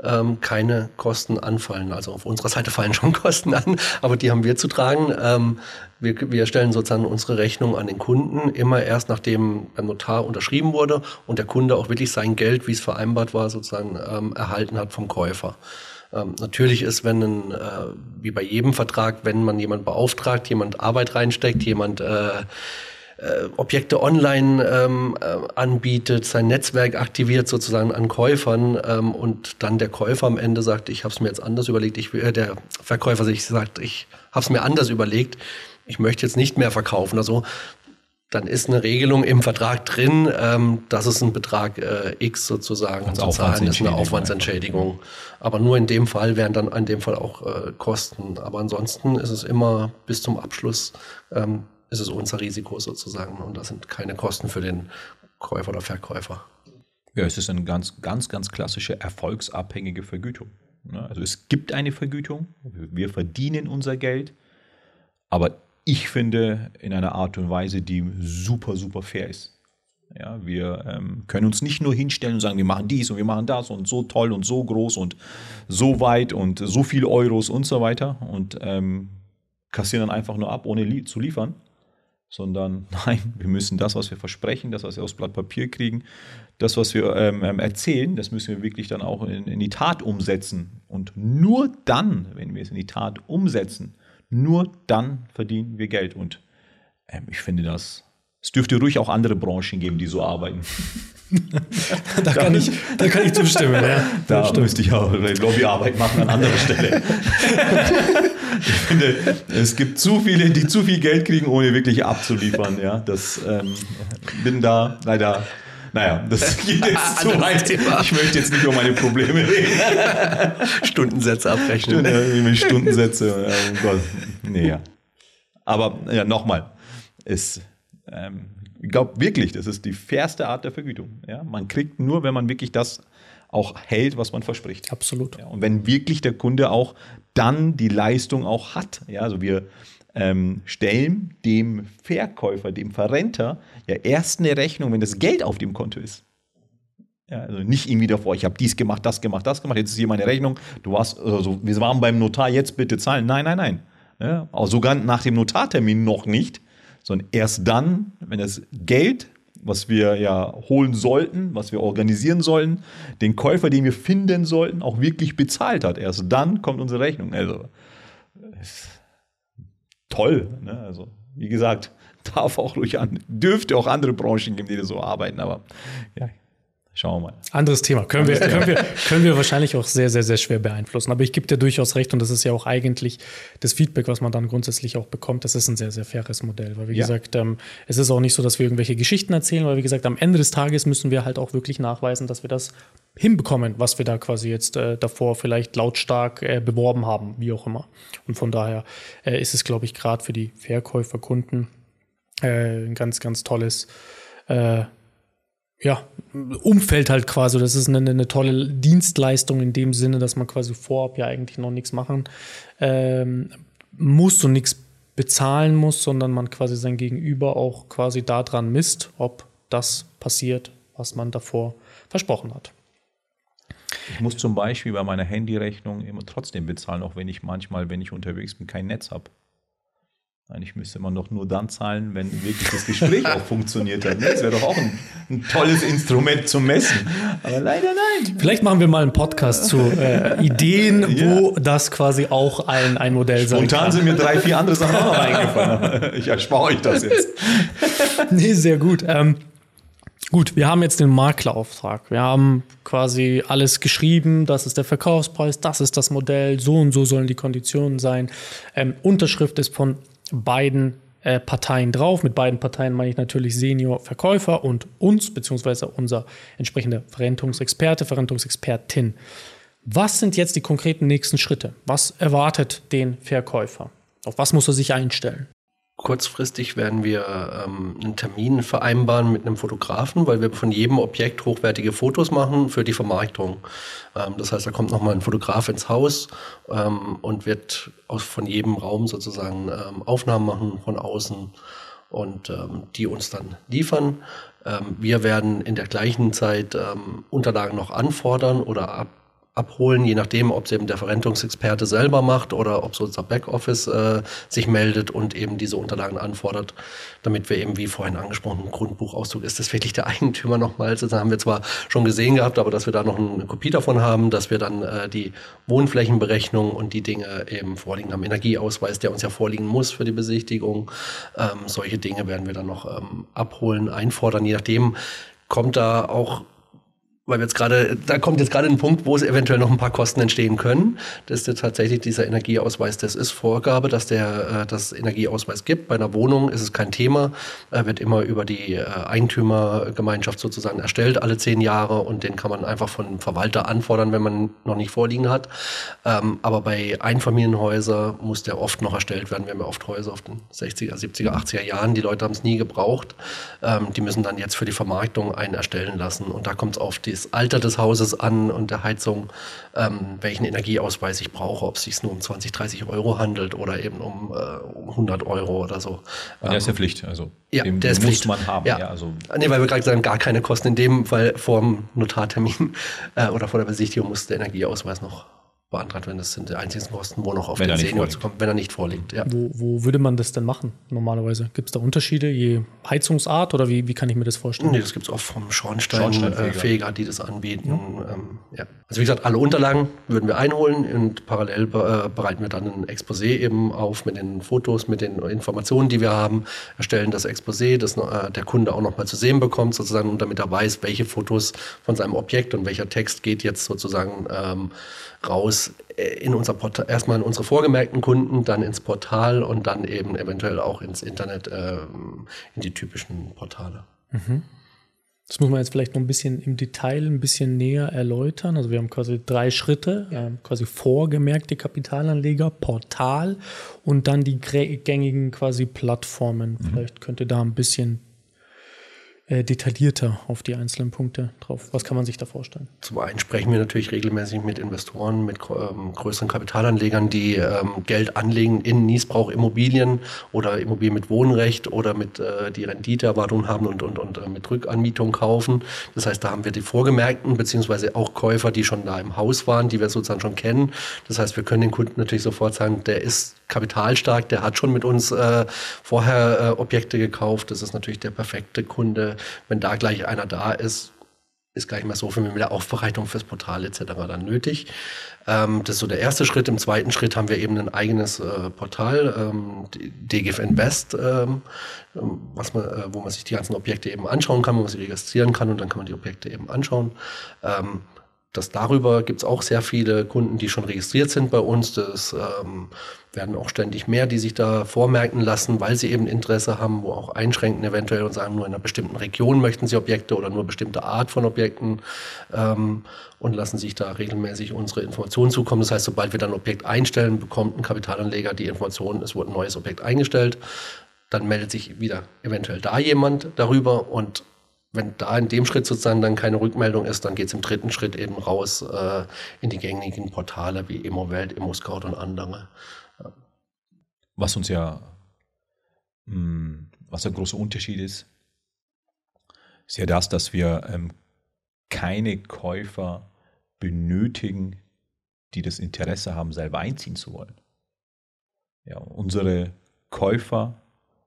ähm, keine Kosten anfallen. Also auf unserer Seite fallen schon Kosten an, aber die haben wir zu tragen. Ähm, wir, wir stellen sozusagen unsere Rechnung an den Kunden immer erst nachdem beim Notar unterschrieben wurde und der Kunde auch wirklich sein Geld, wie es vereinbart war, sozusagen ähm, erhalten hat vom Käufer. Ähm, natürlich ist, wenn ein, äh, wie bei jedem Vertrag, wenn man jemand beauftragt, jemand Arbeit reinsteckt, jemand äh, äh, Objekte online ähm, äh, anbietet, sein Netzwerk aktiviert sozusagen an Käufern ähm, und dann der Käufer am Ende sagt, ich habe es mir jetzt anders überlegt, ich, äh, der Verkäufer sich sagt, ich habe es mir anders überlegt, ich möchte jetzt nicht mehr verkaufen. Also dann ist eine Regelung im Vertrag drin, ähm, dass es ein Betrag äh, X sozusagen Als zu zahlen ist, eine Aufwandsentschädigung Aufwandsentschädigung. Aber nur in dem Fall wären dann in dem Fall auch äh, Kosten. Aber ansonsten ist es immer bis zum Abschluss ähm, ist es unser Risiko sozusagen und da sind keine Kosten für den Käufer oder Verkäufer. Ja, es ist eine ganz, ganz, ganz klassische erfolgsabhängige Vergütung. Ne? Also es gibt eine Vergütung, wir verdienen unser Geld, aber ich finde in einer Art und Weise, die super, super fair ist. Ja, wir ähm, können uns nicht nur hinstellen und sagen, wir machen dies und wir machen das und so toll und so groß und so weit und so viele Euros und so weiter und ähm, kassieren dann einfach nur ab, ohne li zu liefern, sondern nein, wir müssen das, was wir versprechen, das, was wir aufs Blatt Papier kriegen, das, was wir ähm, ähm, erzählen, das müssen wir wirklich dann auch in, in die Tat umsetzen. Und nur dann, wenn wir es in die Tat umsetzen, nur dann verdienen wir Geld. Und ähm, ich finde das, es dürfte ruhig auch andere Branchen geben, die so arbeiten. da, kann ich, da kann ich zustimmen. Ja. Da stimmt. müsste ich auch Lobbyarbeit machen an anderer Stelle. ich finde, es gibt zu viele, die zu viel Geld kriegen, ohne wirklich abzuliefern. Ja, das ähm, bin da leider. Naja, das geht jetzt zu weit. Ich möchte jetzt nicht über meine Probleme reden. Stundensätze abrechnen. Stunden, Stundensätze. Oh Gott. Nee, ja. Aber ja, nochmal. Es, ähm, glaube wirklich, das ist die fairste Art der Vergütung. Ja? Man kriegt nur, wenn man wirklich das auch hält, was man verspricht. Absolut. Ja, und wenn wirklich der Kunde auch dann die Leistung auch hat. Ja, also wir ähm, stellen dem Verkäufer, dem Verrenter ja erst eine Rechnung, wenn das Geld auf dem Konto ist. Ja, also nicht irgendwie davor, ich habe dies gemacht, das gemacht, das gemacht, jetzt ist hier meine Rechnung, du warst, also wir waren beim Notar, jetzt bitte zahlen. Nein, nein, nein. Ja, auch sogar nach dem Notartermin noch nicht, sondern erst dann, wenn das Geld, was wir ja holen sollten, was wir organisieren sollten, den Käufer, den wir finden sollten, auch wirklich bezahlt hat. Erst dann kommt unsere Rechnung. Also toll. Ne? Also wie gesagt, darf auch ruhig an, dürfte auch andere Branchen geben, die so arbeiten, aber ja, Schauen wir mal. Anderes Thema. Können, Anderes wir, Thema. Können, wir, können wir wahrscheinlich auch sehr, sehr, sehr schwer beeinflussen. Aber ich gebe dir durchaus recht und das ist ja auch eigentlich das Feedback, was man dann grundsätzlich auch bekommt. Das ist ein sehr, sehr faires Modell. Weil, wie ja. gesagt, ähm, es ist auch nicht so, dass wir irgendwelche Geschichten erzählen, weil, wie gesagt, am Ende des Tages müssen wir halt auch wirklich nachweisen, dass wir das hinbekommen, was wir da quasi jetzt äh, davor vielleicht lautstark äh, beworben haben, wie auch immer. Und von daher äh, ist es, glaube ich, gerade für die Verkäufer, Kunden äh, ein ganz, ganz tolles äh, ja, Umfeld halt quasi. Das ist eine, eine, tolle Dienstleistung in dem Sinne, dass man quasi vorab ja eigentlich noch nichts machen ähm, muss und nichts bezahlen muss, sondern man quasi sein Gegenüber auch quasi daran misst, ob das passiert, was man davor versprochen hat. Ich muss zum Beispiel bei meiner Handyrechnung immer trotzdem bezahlen, auch wenn ich manchmal, wenn ich unterwegs bin, kein Netz habe. Eigentlich müsste man doch nur dann zahlen, wenn wirklich das Gespräch auch funktioniert hat. Das wäre doch auch ein, ein, tolles Instrument zum Messen. Aber leider nein. Vielleicht machen wir mal einen Podcast zu äh, Ideen, ja. wo das quasi auch ein, ein Modell Spontan sein kann. Spontan sind mir drei, vier andere Sachen auch noch eingefallen. Ich erspare euch das jetzt. nee, sehr gut. Ähm, Gut, wir haben jetzt den Maklerauftrag. Wir haben quasi alles geschrieben, das ist der Verkaufspreis, das ist das Modell, so und so sollen die Konditionen sein. Ähm, Unterschrift ist von beiden äh, Parteien drauf. Mit beiden Parteien meine ich natürlich Senior-Verkäufer und uns, beziehungsweise unser entsprechender Verrentungsexperte, Verrentungsexpertin. Was sind jetzt die konkreten nächsten Schritte? Was erwartet den Verkäufer? Auf was muss er sich einstellen? Kurzfristig werden wir ähm, einen Termin vereinbaren mit einem Fotografen, weil wir von jedem Objekt hochwertige Fotos machen für die Vermarktung. Ähm, das heißt, da kommt nochmal ein Fotograf ins Haus ähm, und wird aus, von jedem Raum sozusagen ähm, Aufnahmen machen von außen und ähm, die uns dann liefern. Ähm, wir werden in der gleichen Zeit Unterlagen noch anfordern oder ab abholen, je nachdem, ob es eben der Verrentungsexperte selber macht oder ob so unser Backoffice äh, sich meldet und eben diese Unterlagen anfordert, damit wir eben, wie vorhin angesprochen, Grundbuchauszug ist das wirklich der Eigentümer nochmal. Das haben wir zwar schon gesehen gehabt, aber dass wir da noch eine Kopie davon haben, dass wir dann äh, die Wohnflächenberechnung und die Dinge eben vorliegen haben. Energieausweis, der uns ja vorliegen muss für die Besichtigung. Ähm, solche Dinge werden wir dann noch ähm, abholen, einfordern, je nachdem kommt da auch weil wir jetzt gerade, da kommt jetzt gerade ein Punkt, wo es eventuell noch ein paar Kosten entstehen können. Das ist tatsächlich dieser Energieausweis, das ist Vorgabe, dass der äh, das Energieausweis gibt. Bei einer Wohnung ist es kein Thema, er wird immer über die äh, Eigentümergemeinschaft sozusagen erstellt, alle zehn Jahre und den kann man einfach von Verwalter anfordern, wenn man noch nicht vorliegen hat. Ähm, aber bei Einfamilienhäusern muss der oft noch erstellt werden. Wir haben ja oft Häuser auf den 60er, 70er, 80er Jahren, die Leute haben es nie gebraucht. Ähm, die müssen dann jetzt für die Vermarktung einen erstellen lassen und da kommt es auf die das Alter des Hauses an und der Heizung, ähm, welchen Energieausweis ich brauche, ob es sich nur um 20, 30 Euro handelt oder eben um, äh, um 100 Euro oder so. Und der ist ja ähm, Pflicht, also ja, den, der ist muss Pflicht. man haben. Ja. Ja, also Nee, weil wir gerade sagen, gar keine Kosten in dem Fall vor dem Notartermin äh, oder vor der Besichtigung muss der Energieausweis noch beantragt werden. Das sind die einzigen Kosten, wo noch auf Wenn den Senior zu kommen, wenn er nicht vorliegt. Ja. Wo, wo würde man das denn machen normalerweise? Gibt es da Unterschiede je Heizungsart oder wie, wie kann ich mir das vorstellen? Nee, das gibt es auch vom Schornsteinfeger. Schornsteinfeger, die das anbieten. Ähm, ja. Also wie gesagt, alle Unterlagen würden wir einholen und parallel be äh, bereiten wir dann ein Exposé eben auf mit den Fotos, mit den Informationen, die wir haben, erstellen das Exposé, das äh, der Kunde auch nochmal zu sehen bekommt, sozusagen, und damit er weiß, welche Fotos von seinem Objekt und welcher Text geht jetzt sozusagen ähm, raus äh, in unser Portal, erstmal in unsere vorgemerkten Kunden, dann ins Portal und dann eben eventuell auch ins Internet, ähm, in die typischen Portale. Das muss man jetzt vielleicht noch ein bisschen im Detail ein bisschen näher erläutern. Also wir haben quasi drei Schritte, ähm, quasi vorgemerkte Kapitalanleger, Portal und dann die gängigen quasi Plattformen. Vielleicht könnt ihr da ein bisschen äh, detaillierter auf die einzelnen Punkte drauf. Was kann man sich da vorstellen? Zum einen sprechen wir natürlich regelmäßig mit Investoren, mit ähm, größeren Kapitalanlegern, die ähm, Geld anlegen in Niesbrauchimmobilien oder Immobilien mit Wohnrecht oder mit äh, die Renditeerwartungen haben und, und, und äh, mit Rückanmietung kaufen. Das heißt, da haben wir die Vorgemerkten, beziehungsweise auch Käufer, die schon da im Haus waren, die wir sozusagen schon kennen. Das heißt, wir können den Kunden natürlich sofort sagen, der ist kapitalstark, der hat schon mit uns äh, vorher äh, Objekte gekauft. Das ist natürlich der perfekte Kunde. Wenn da gleich einer da ist, ist gar nicht mehr so viel mit der Aufbereitung fürs Portal etc. dann nötig. Ähm, das ist so der erste Schritt. Im zweiten Schritt haben wir eben ein eigenes äh, Portal, ähm, DGIF Invest, ähm, ähm, was man, äh, wo man sich die ganzen Objekte eben anschauen kann, wo man sie registrieren kann und dann kann man die Objekte eben anschauen. Ähm, das darüber gibt es auch sehr viele Kunden, die schon registriert sind bei uns. Das ähm, werden auch ständig mehr, die sich da vormerken lassen, weil sie eben Interesse haben, wo auch einschränken eventuell und sagen, nur in einer bestimmten Region möchten sie Objekte oder nur bestimmte Art von Objekten ähm, und lassen sich da regelmäßig unsere Informationen zukommen. Das heißt, sobald wir dann ein Objekt einstellen, bekommt ein Kapitalanleger die Information, es wurde ein neues Objekt eingestellt. Dann meldet sich wieder eventuell da jemand darüber und wenn da in dem Schritt sozusagen dann keine Rückmeldung ist, dann geht es im dritten Schritt eben raus äh, in die gängigen Portale wie ImmoWelt, ImmoScout und andere. Was uns ja, mh, was der große Unterschied ist, ist ja das, dass wir ähm, keine Käufer benötigen, die das Interesse haben, selber einziehen zu wollen. Ja, unsere Käufer,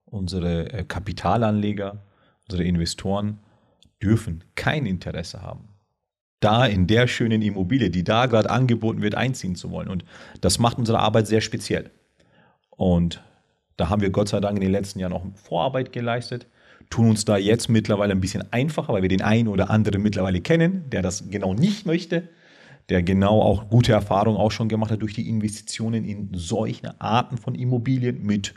unsere äh, Kapitalanleger, unsere Investoren dürfen kein Interesse haben, da in der schönen Immobilie, die da gerade angeboten wird, einziehen zu wollen. Und das macht unsere Arbeit sehr speziell. Und da haben wir Gott sei Dank in den letzten Jahren auch Vorarbeit geleistet, tun uns da jetzt mittlerweile ein bisschen einfacher, weil wir den einen oder anderen mittlerweile kennen, der das genau nicht möchte, der genau auch gute Erfahrungen auch schon gemacht hat durch die Investitionen in solche Arten von Immobilien mit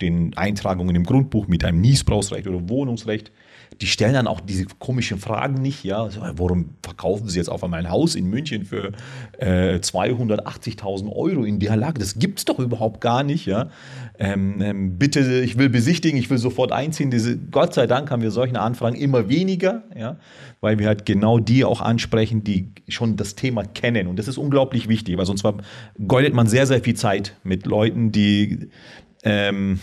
den Eintragungen im Grundbuch, mit einem Niesbrauchsrecht oder Wohnungsrecht. Die stellen dann auch diese komischen Fragen nicht, ja. Warum verkaufen sie jetzt auf einmal ein Haus in München für äh, 280.000 Euro in der Lage? Das gibt's doch überhaupt gar nicht, ja. Ähm, ähm, bitte, ich will besichtigen, ich will sofort einziehen. Diese, Gott sei Dank haben wir solche Anfragen immer weniger, ja, weil wir halt genau die auch ansprechen, die schon das Thema kennen. Und das ist unglaublich wichtig, weil sonst vergeudet man sehr, sehr viel Zeit mit Leuten, die ähm,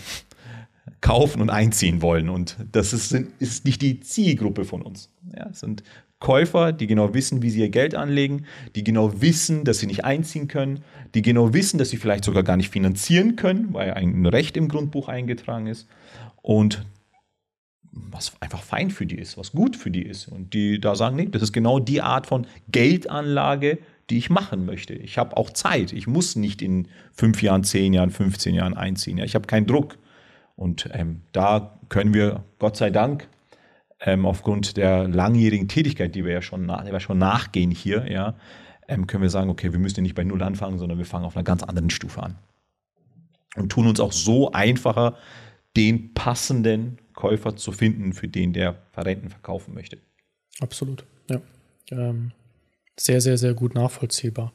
kaufen und einziehen wollen. Und das ist, ist nicht die Zielgruppe von uns. Ja, es sind Käufer, die genau wissen, wie sie ihr Geld anlegen, die genau wissen, dass sie nicht einziehen können, die genau wissen, dass sie vielleicht sogar gar nicht finanzieren können, weil ein Recht im Grundbuch eingetragen ist. Und was einfach fein für die ist, was gut für die ist. Und die da sagen, nee, das ist genau die Art von Geldanlage, die ich machen möchte. Ich habe auch Zeit. Ich muss nicht in fünf Jahren, zehn Jahren, 15 Jahren einziehen. Ja, ich habe keinen Druck. Und ähm, da können wir, Gott sei Dank, ähm, aufgrund der langjährigen Tätigkeit, die wir ja schon, die wir schon nachgehen hier, ja, ähm, können wir sagen, okay, wir müssen nicht bei Null anfangen, sondern wir fangen auf einer ganz anderen Stufe an. Und tun uns auch so einfacher, den passenden Käufer zu finden, für den der Verrenten verkaufen möchte. Absolut, ja. Ähm, sehr, sehr, sehr gut nachvollziehbar.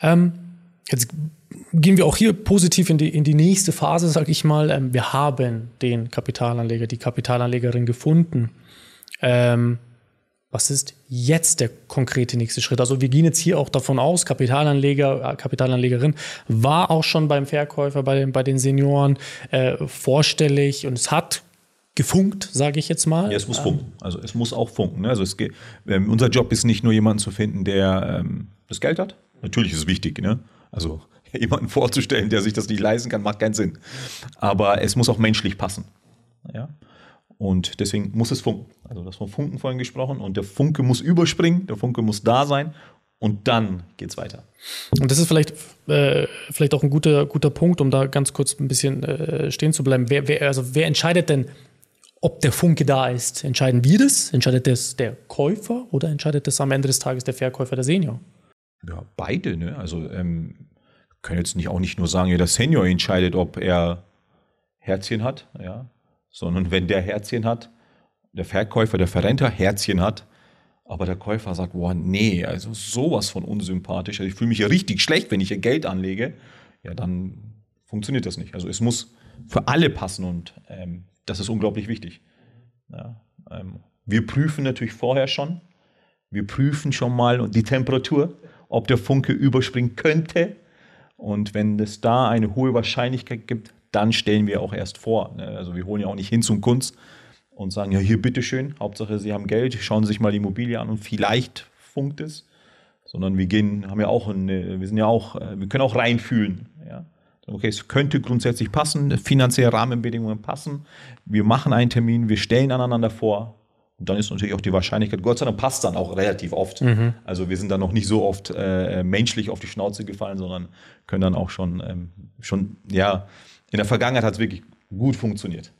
Ähm, jetzt gehen wir auch hier positiv in die, in die nächste Phase, sage ich mal. Ähm, wir haben den Kapitalanleger, die Kapitalanlegerin gefunden. Ähm, was ist jetzt der konkrete nächste Schritt? Also wir gehen jetzt hier auch davon aus, Kapitalanleger, äh, Kapitalanlegerin war auch schon beim Verkäufer, bei den, bei den Senioren äh, vorstellig und es hat gefunkt, sage ich jetzt mal. Ja, es muss funken. Also es muss auch funken. Ne? Also es, ähm, unser Job ist nicht nur jemanden zu finden, der ähm, das Geld hat. Natürlich ist es wichtig. Ne? Also jemanden vorzustellen, der sich das nicht leisten kann, macht keinen Sinn. Aber es muss auch menschlich passen. Ja? Und deswegen muss es funken. Also das von Funken vorhin gesprochen. Und der Funke muss überspringen, der Funke muss da sein. Und dann geht es weiter. Und das ist vielleicht, äh, vielleicht auch ein guter, guter Punkt, um da ganz kurz ein bisschen äh, stehen zu bleiben. Wer, wer, also wer entscheidet denn, ob der Funke da ist? Entscheiden wir das? Entscheidet das der Käufer oder entscheidet das am Ende des Tages der Verkäufer, der Senior? Ja, beide. Ne? Also ähm, können jetzt nicht auch nicht nur sagen, ja, der Senior entscheidet, ob er Herzchen hat, ja, sondern wenn der Herzchen hat, der Verkäufer, der Verrenter Herzchen hat, aber der Käufer sagt, boah, nee, also sowas von unsympathisch, also ich fühle mich ja richtig schlecht, wenn ich hier Geld anlege, ja, dann funktioniert das nicht. Also es muss für alle passen und ähm, das ist unglaublich wichtig. Ja, ähm, wir prüfen natürlich vorher schon, wir prüfen schon mal die Temperatur, ob der Funke überspringen könnte. Und wenn es da eine hohe Wahrscheinlichkeit gibt, dann stellen wir auch erst vor. Ne? Also wir holen ja auch nicht hin zum Kunst und sagen, ja, hier bitteschön, Hauptsache Sie haben Geld, schauen Sie sich mal die Immobilie an und vielleicht funkt es. Sondern wir gehen, haben ja auch eine, wir sind ja auch, äh, wir können auch reinfühlen. Okay, es könnte grundsätzlich passen, finanzielle Rahmenbedingungen passen. Wir machen einen Termin, wir stellen aneinander vor. Und dann ist natürlich auch die Wahrscheinlichkeit, Gott sei Dank passt dann auch relativ oft. Mhm. Also wir sind dann noch nicht so oft äh, menschlich auf die Schnauze gefallen, sondern können dann auch schon, ähm, schon ja, in der Vergangenheit hat es wirklich gut funktioniert.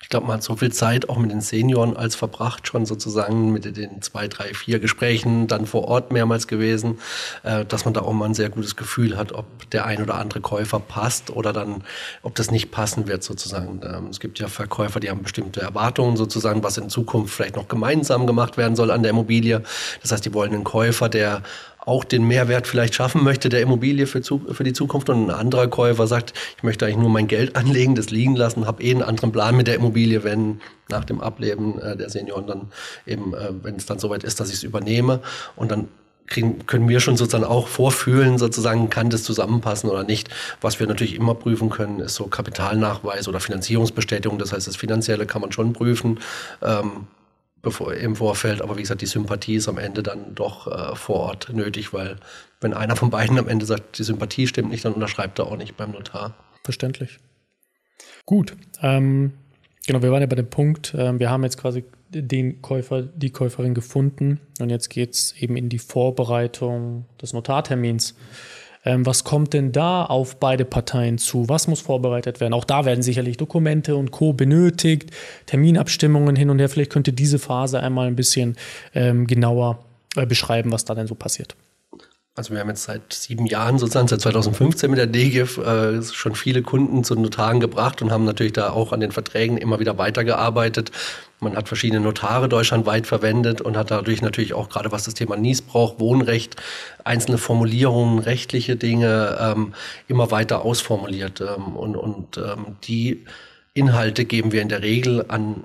Ich glaube, man hat so viel Zeit auch mit den Senioren als verbracht, schon sozusagen mit den zwei, drei, vier Gesprächen, dann vor Ort mehrmals gewesen, äh, dass man da auch mal ein sehr gutes Gefühl hat, ob der ein oder andere Käufer passt oder dann, ob das nicht passen wird sozusagen. Ähm, es gibt ja Verkäufer, die haben bestimmte Erwartungen sozusagen, was in Zukunft vielleicht noch gemeinsam gemacht werden soll an der Immobilie. Das heißt, die wollen einen Käufer, der auch den Mehrwert vielleicht schaffen möchte der Immobilie für, für die Zukunft und ein anderer Käufer sagt, ich möchte eigentlich nur mein Geld anlegen, das liegen lassen, habe eh einen anderen Plan mit der Immobilie, wenn nach dem Ableben äh, der Senioren dann eben, äh, wenn es dann soweit ist, dass ich es übernehme und dann kriegen, können wir schon sozusagen auch vorfühlen, sozusagen, kann das zusammenpassen oder nicht. Was wir natürlich immer prüfen können, ist so Kapitalnachweis oder Finanzierungsbestätigung. Das heißt, das Finanzielle kann man schon prüfen. Ähm, bevor, im Vorfeld. Aber wie gesagt, die Sympathie ist am Ende dann doch äh, vor Ort nötig, weil wenn einer von beiden am Ende sagt, die Sympathie stimmt nicht, dann unterschreibt er auch nicht beim Notar. Verständlich. Gut. Ähm, genau, wir waren ja bei dem Punkt, äh, wir haben jetzt quasi den Käufer, die Käuferin gefunden und jetzt geht es eben in die Vorbereitung des Notartermins. Ähm, was kommt denn da auf beide Parteien zu? Was muss vorbereitet werden? Auch da werden sicherlich Dokumente und Co. benötigt, Terminabstimmungen hin und her. Vielleicht könnte diese Phase einmal ein bisschen ähm, genauer äh, beschreiben, was da denn so passiert. Also wir haben jetzt seit sieben Jahren sozusagen, seit 2015 mit der DGIF äh, schon viele Kunden zu Notaren gebracht und haben natürlich da auch an den Verträgen immer wieder weitergearbeitet. Man hat verschiedene Notare deutschlandweit verwendet und hat dadurch natürlich auch gerade was das Thema Niesbrauch, Wohnrecht, einzelne Formulierungen, rechtliche Dinge ähm, immer weiter ausformuliert. Ähm, und und ähm, die Inhalte geben wir in der Regel an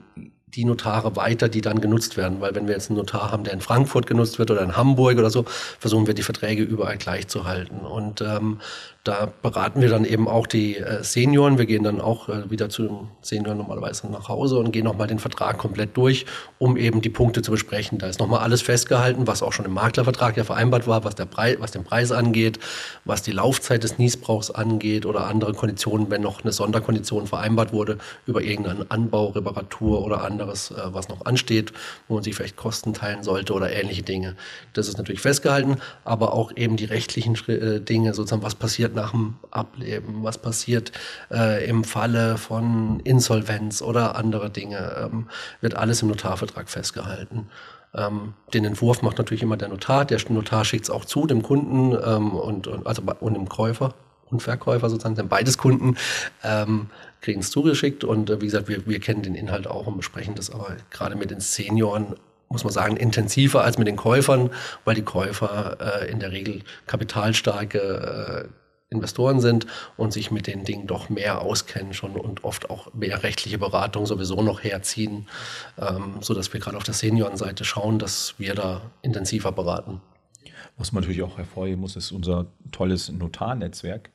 die Notare weiter, die dann genutzt werden. Weil wenn wir jetzt einen Notar haben, der in Frankfurt genutzt wird oder in Hamburg oder so, versuchen wir die Verträge überall gleich zu halten. Und ähm, da beraten wir dann eben auch die äh, Senioren. Wir gehen dann auch äh, wieder zu den Senioren normalerweise nach Hause und gehen nochmal den Vertrag komplett durch, um eben die Punkte zu besprechen. Da ist nochmal alles festgehalten, was auch schon im Maklervertrag ja vereinbart war, was, der Preis, was den Preis angeht, was die Laufzeit des Niesbrauchs angeht oder andere Konditionen, wenn noch eine Sonderkondition vereinbart wurde über irgendeinen Anbau, Reparatur oder andere anderes, äh, was noch ansteht, wo man sich vielleicht Kosten teilen sollte oder ähnliche Dinge. Das ist natürlich festgehalten, aber auch eben die rechtlichen äh, Dinge, sozusagen, was passiert nach dem Ableben, was passiert äh, im Falle von Insolvenz oder andere Dinge, ähm, wird alles im Notarvertrag festgehalten. Ähm, den Entwurf macht natürlich immer der Notar. Der Notar schickt es auch zu dem Kunden ähm, und, und, also und dem Käufer und Verkäufer sozusagen, denn beides Kunden ähm, kriegen es zugeschickt und äh, wie gesagt, wir, wir kennen den Inhalt auch und besprechen das aber gerade mit den Senioren muss man sagen, intensiver als mit den Käufern, weil die Käufer äh, in der Regel kapitalstarke äh, Investoren sind und sich mit den Dingen doch mehr auskennen schon und oft auch mehr rechtliche Beratung sowieso noch herziehen, ähm, sodass wir gerade auf der Seniorenseite schauen, dass wir da intensiver beraten. Was man natürlich auch hervorheben muss, ist unser tolles Notarnetzwerk,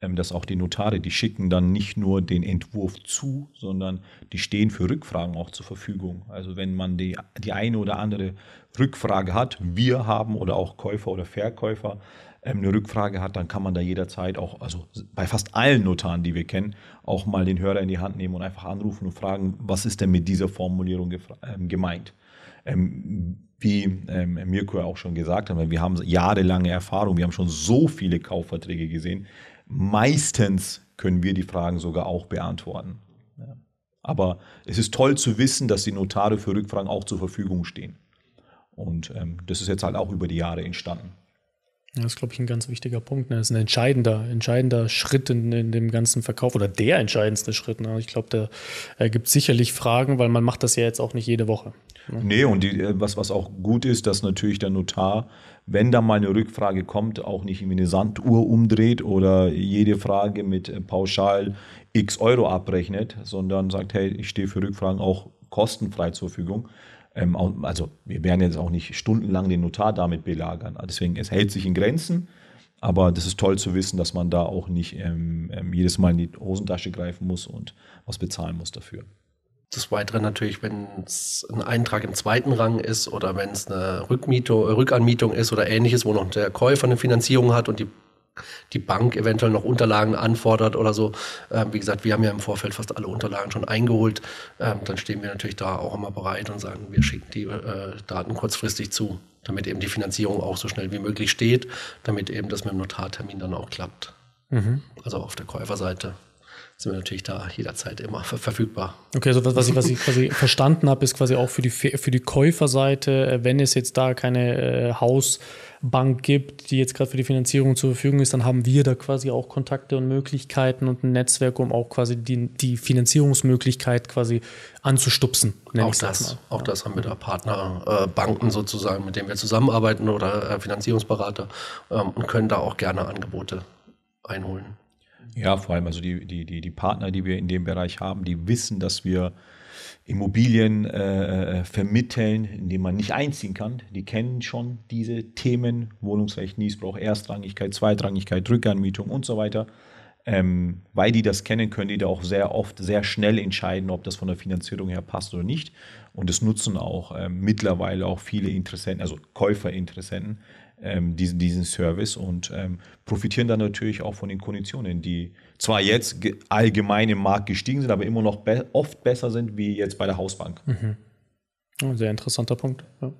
ähm, dass auch die Notare, die schicken dann nicht nur den Entwurf zu, sondern die stehen für Rückfragen auch zur Verfügung. Also wenn man die, die eine oder andere Rückfrage hat, wir haben oder auch Käufer oder Verkäufer, ähm, eine Rückfrage hat, dann kann man da jederzeit auch, also bei fast allen Notaren, die wir kennen, auch mal den Hörer in die Hand nehmen und einfach anrufen und fragen, was ist denn mit dieser Formulierung ähm, gemeint? Ähm, wie ähm, Mirko auch schon gesagt hat, wir haben jahrelange Erfahrung, wir haben schon so viele Kaufverträge gesehen. Meistens können wir die Fragen sogar auch beantworten. Ja. Aber es ist toll zu wissen, dass die Notare für Rückfragen auch zur Verfügung stehen. Und ähm, das ist jetzt halt auch über die Jahre entstanden. Das ist, glaube ich, ein ganz wichtiger Punkt. Ne? Das ist ein entscheidender, entscheidender Schritt in, in dem ganzen Verkauf oder der entscheidendste Schritt. Ne? Ich glaube, da gibt sicherlich Fragen, weil man macht das ja jetzt auch nicht jede Woche. Ne? Nee, und die, äh, was, was auch gut ist, dass natürlich der Notar, wenn da mal eine Rückfrage kommt, auch nicht irgendwie eine Sanduhr umdreht oder jede Frage mit äh, pauschal x Euro abrechnet, sondern sagt, hey, ich stehe für Rückfragen auch kostenfrei zur Verfügung. Ähm, also wir werden jetzt auch nicht stundenlang den Notar damit belagern. Deswegen, es hält sich in Grenzen. Aber das ist toll zu wissen, dass man da auch nicht ähm, ähm, jedes Mal in die Hosentasche greifen muss und was bezahlen muss dafür. Das Weitere natürlich, wenn es ein Eintrag im zweiten Rang ist oder wenn es eine Rückmietung, Rückanmietung ist oder ähnliches, wo noch der Käufer eine Finanzierung hat und die die Bank eventuell noch Unterlagen anfordert oder so. Ähm, wie gesagt, wir haben ja im Vorfeld fast alle Unterlagen schon eingeholt. Ähm, dann stehen wir natürlich da auch immer bereit und sagen, wir schicken die äh, Daten kurzfristig zu, damit eben die Finanzierung auch so schnell wie möglich steht, damit eben das mit dem Notartermin dann auch klappt. Mhm. Also auf der Käuferseite sind wir natürlich da jederzeit immer verfügbar. Okay, also was, was ich, was ich quasi verstanden habe, ist quasi auch für die, für die Käuferseite, äh, wenn es jetzt da keine äh, Hausbank gibt, die jetzt gerade für die Finanzierung zur Verfügung ist, dann haben wir da quasi auch Kontakte und Möglichkeiten und ein Netzwerk, um auch quasi die, die Finanzierungsmöglichkeit quasi anzustupsen. Auch das, das auch das haben wir da Partnerbanken äh, sozusagen, mit denen wir zusammenarbeiten oder äh, Finanzierungsberater ähm, und können da auch gerne Angebote einholen. Ja, vor allem also die, die, die, die Partner, die wir in dem Bereich haben, die wissen, dass wir Immobilien äh, äh, vermitteln, indem man nicht einziehen kann. Die kennen schon diese Themen, Wohnungsrecht, Niesbrauch, Erstrangigkeit, Zweitrangigkeit, Rückanmietung und so weiter. Ähm, weil die das kennen, können die da auch sehr oft sehr schnell entscheiden, ob das von der Finanzierung her passt oder nicht. Und das nutzen auch ähm, mittlerweile auch viele Interessenten, also Käuferinteressenten, ähm, diesen, diesen Service und ähm, profitieren dann natürlich auch von den Konditionen, die zwar jetzt allgemein im Markt gestiegen sind, aber immer noch be oft besser sind wie jetzt bei der Hausbank. Mhm. Sehr interessanter Punkt. Ja.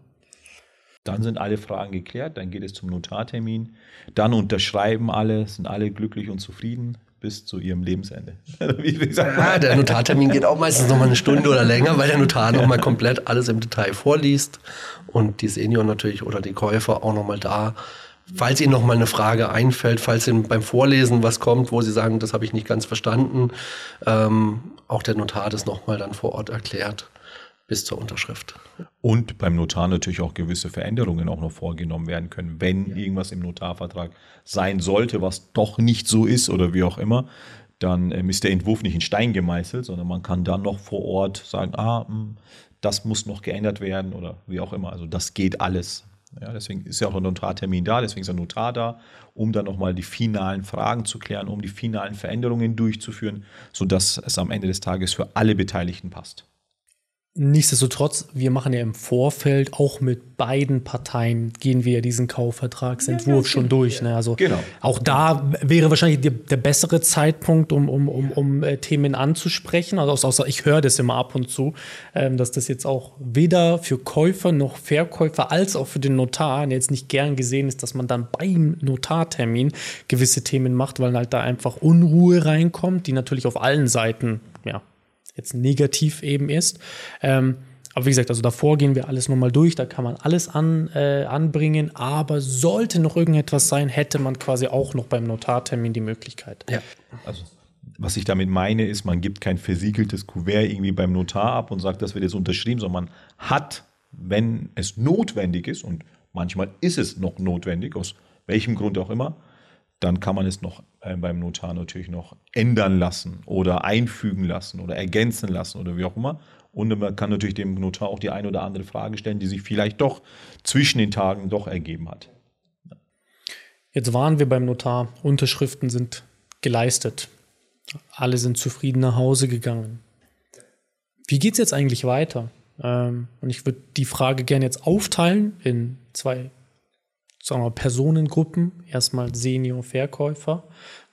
Dann sind alle Fragen geklärt, dann geht es zum Notartermin, dann unterschreiben alle, sind alle glücklich und zufrieden bis zu ihrem Lebensende. ja, der Notartermin geht auch meistens noch mal eine Stunde oder länger, weil der Notar noch mal komplett alles im Detail vorliest und die Senior natürlich oder die Käufer auch noch mal da, falls ihnen noch mal eine Frage einfällt, falls ihnen beim Vorlesen was kommt, wo sie sagen, das habe ich nicht ganz verstanden, ähm, auch der Notar das noch mal dann vor Ort erklärt bis zur Unterschrift. Und beim Notar natürlich auch gewisse Veränderungen auch noch vorgenommen werden können, wenn ja. irgendwas im Notarvertrag sein sollte, was doch nicht so ist oder wie auch immer, dann ähm, ist der Entwurf nicht in Stein gemeißelt, sondern man kann dann noch vor Ort sagen, ah, hm, das muss noch geändert werden oder wie auch immer. Also das geht alles. Ja, deswegen ist ja auch ein Notartermin da, deswegen ist der Notar da, um dann nochmal die finalen Fragen zu klären, um die finalen Veränderungen durchzuführen, sodass es am Ende des Tages für alle Beteiligten passt. Nichtsdestotrotz, wir machen ja im Vorfeld auch mit beiden Parteien gehen wir ja diesen Kaufvertragsentwurf ja, schon durch. Ne? Also genau. auch da wäre wahrscheinlich der, der bessere Zeitpunkt, um, um, um, um äh, Themen anzusprechen. Also außer ich höre das immer ab und zu, ähm, dass das jetzt auch weder für Käufer noch Verkäufer als auch für den Notar jetzt nicht gern gesehen ist, dass man dann beim Notartermin gewisse Themen macht, weil halt da einfach Unruhe reinkommt, die natürlich auf allen Seiten ja, jetzt negativ eben ist. Ähm, aber wie gesagt, also davor gehen wir alles nochmal durch, da kann man alles an, äh, anbringen, aber sollte noch irgendetwas sein, hätte man quasi auch noch beim Notartermin die Möglichkeit. Ja. Also was ich damit meine, ist, man gibt kein versiegeltes Kuvert irgendwie beim Notar ab und sagt, das wird jetzt unterschrieben, sondern man hat, wenn es notwendig ist, und manchmal ist es noch notwendig, aus welchem Grund auch immer, dann kann man es noch äh, beim Notar natürlich noch ändern lassen oder einfügen lassen oder ergänzen lassen oder wie auch immer. Und man kann natürlich dem Notar auch die eine oder andere Frage stellen, die sich vielleicht doch zwischen den Tagen doch ergeben hat. Jetzt waren wir beim Notar, Unterschriften sind geleistet. Alle sind zufrieden nach Hause gegangen. Wie geht es jetzt eigentlich weiter? Ähm, und ich würde die Frage gerne jetzt aufteilen in zwei sagen wir, Personengruppen, erstmal Senior-Verkäufer.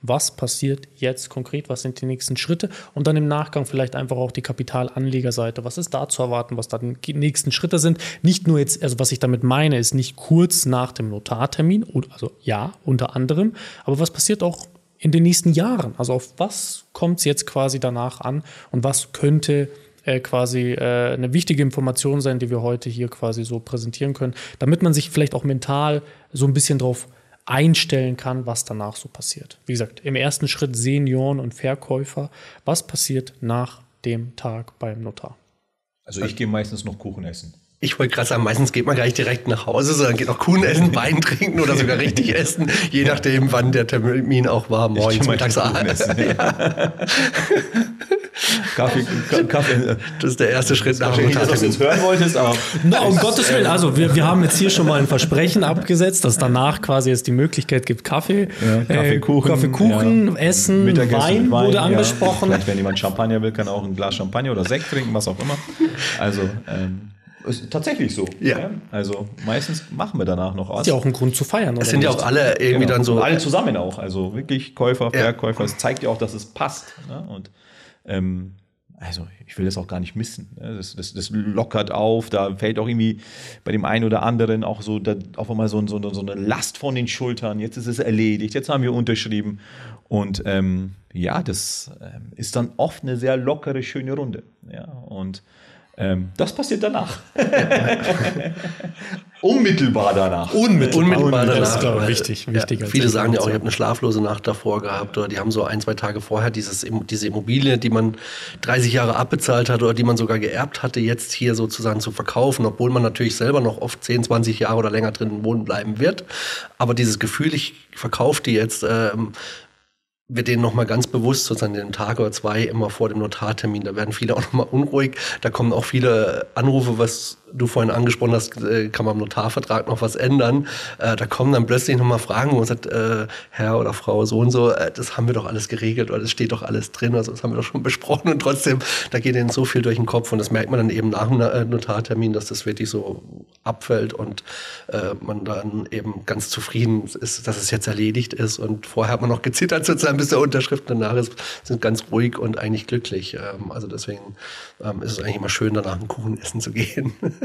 Was passiert jetzt konkret? Was sind die nächsten Schritte? Und dann im Nachgang vielleicht einfach auch die Kapitalanlegerseite. Was ist da zu erwarten? Was da die nächsten Schritte sind? Nicht nur jetzt, also was ich damit meine, ist nicht kurz nach dem Notartermin, also ja, unter anderem, aber was passiert auch in den nächsten Jahren? Also auf was kommt es jetzt quasi danach an und was könnte äh, quasi äh, eine wichtige Information sein, die wir heute hier quasi so präsentieren können, damit man sich vielleicht auch mental so ein bisschen drauf einstellen kann, was danach so passiert. Wie gesagt, im ersten Schritt Senioren und Verkäufer. Was passiert nach dem Tag beim Notar? Also ich gehe meistens noch Kuchen essen. Ich wollte gerade sagen, meistens geht man gar nicht direkt nach Hause, sondern geht noch Kuchen essen, Wein trinken oder sogar richtig essen, je nachdem, wann der Termin auch war, morgens, mittags, abends. Ja. Kaffee, Kaffee. Das ist der erste Schritt nach dem Was du jetzt hören wolltest, aber. Na, um Gottes Willen. Also, wir, wir haben jetzt hier schon mal ein Versprechen abgesetzt, dass danach quasi es die Möglichkeit gibt, Kaffee, ja, Kaffee, Kuchen, Kaffee, Kuchen ja, Essen, Wein, Wein, wurde angesprochen. Vielleicht, wenn jemand Champagner will, kann auch ein Glas Champagner oder Sekt trinken, was auch immer. Also, ähm, ist tatsächlich so. Ja. ja. Also meistens machen wir danach noch was. Ist ja auch ein Grund zu feiern. Es sind ja auch alle irgendwie genau. dann so. Und alle zusammen auch. Also wirklich Käufer, Verkäufer. Es zeigt ja auch, dass es passt. Ne? Und ähm, also ich will das auch gar nicht missen. Ne? Das, das, das, lockert auf, da fällt auch irgendwie bei dem einen oder anderen auch so da, auf einmal so, so, so, eine Last von den Schultern. Jetzt ist es erledigt, jetzt haben wir unterschrieben. Und ähm, ja, das ähm, ist dann oft eine sehr lockere, schöne Runde. Ja, und ähm, das passiert danach. Unmittelbar danach. Unmittelbar, Unmittelbar danach. Das ist, glaube ich, wichtig. wichtig ja, viele sagen ja auch, ich habe eine schlaflose Nacht davor gehabt oder die haben so ein, zwei Tage vorher dieses, diese Immobilie, die man 30 Jahre abbezahlt hat oder die man sogar geerbt hatte, jetzt hier sozusagen zu verkaufen, obwohl man natürlich selber noch oft 10, 20 Jahre oder länger drin wohnen bleiben wird. Aber dieses Gefühl, ich verkaufe die jetzt, ähm, wird denen nochmal ganz bewusst, sozusagen den Tag oder zwei immer vor dem Notartermin. Da werden viele auch nochmal unruhig. Da kommen auch viele Anrufe, was du vorhin angesprochen hast, äh, kann man im Notarvertrag noch was ändern. Äh, da kommen dann plötzlich nochmal Fragen, wo man sagt, äh, Herr oder Frau so und so, äh, das haben wir doch alles geregelt oder das steht doch alles drin, also das haben wir doch schon besprochen und trotzdem, da geht ihnen so viel durch den Kopf und das merkt man dann eben nach dem äh, Notartermin, dass das wirklich so abfällt und äh, man dann eben ganz zufrieden ist, dass es jetzt erledigt ist und vorher hat man noch gezittert sozusagen, bis der Unterschrift danach ist, sind ganz ruhig und eigentlich glücklich. Ähm, also deswegen ähm, ist es eigentlich immer schön, danach einen Kuchen essen zu gehen.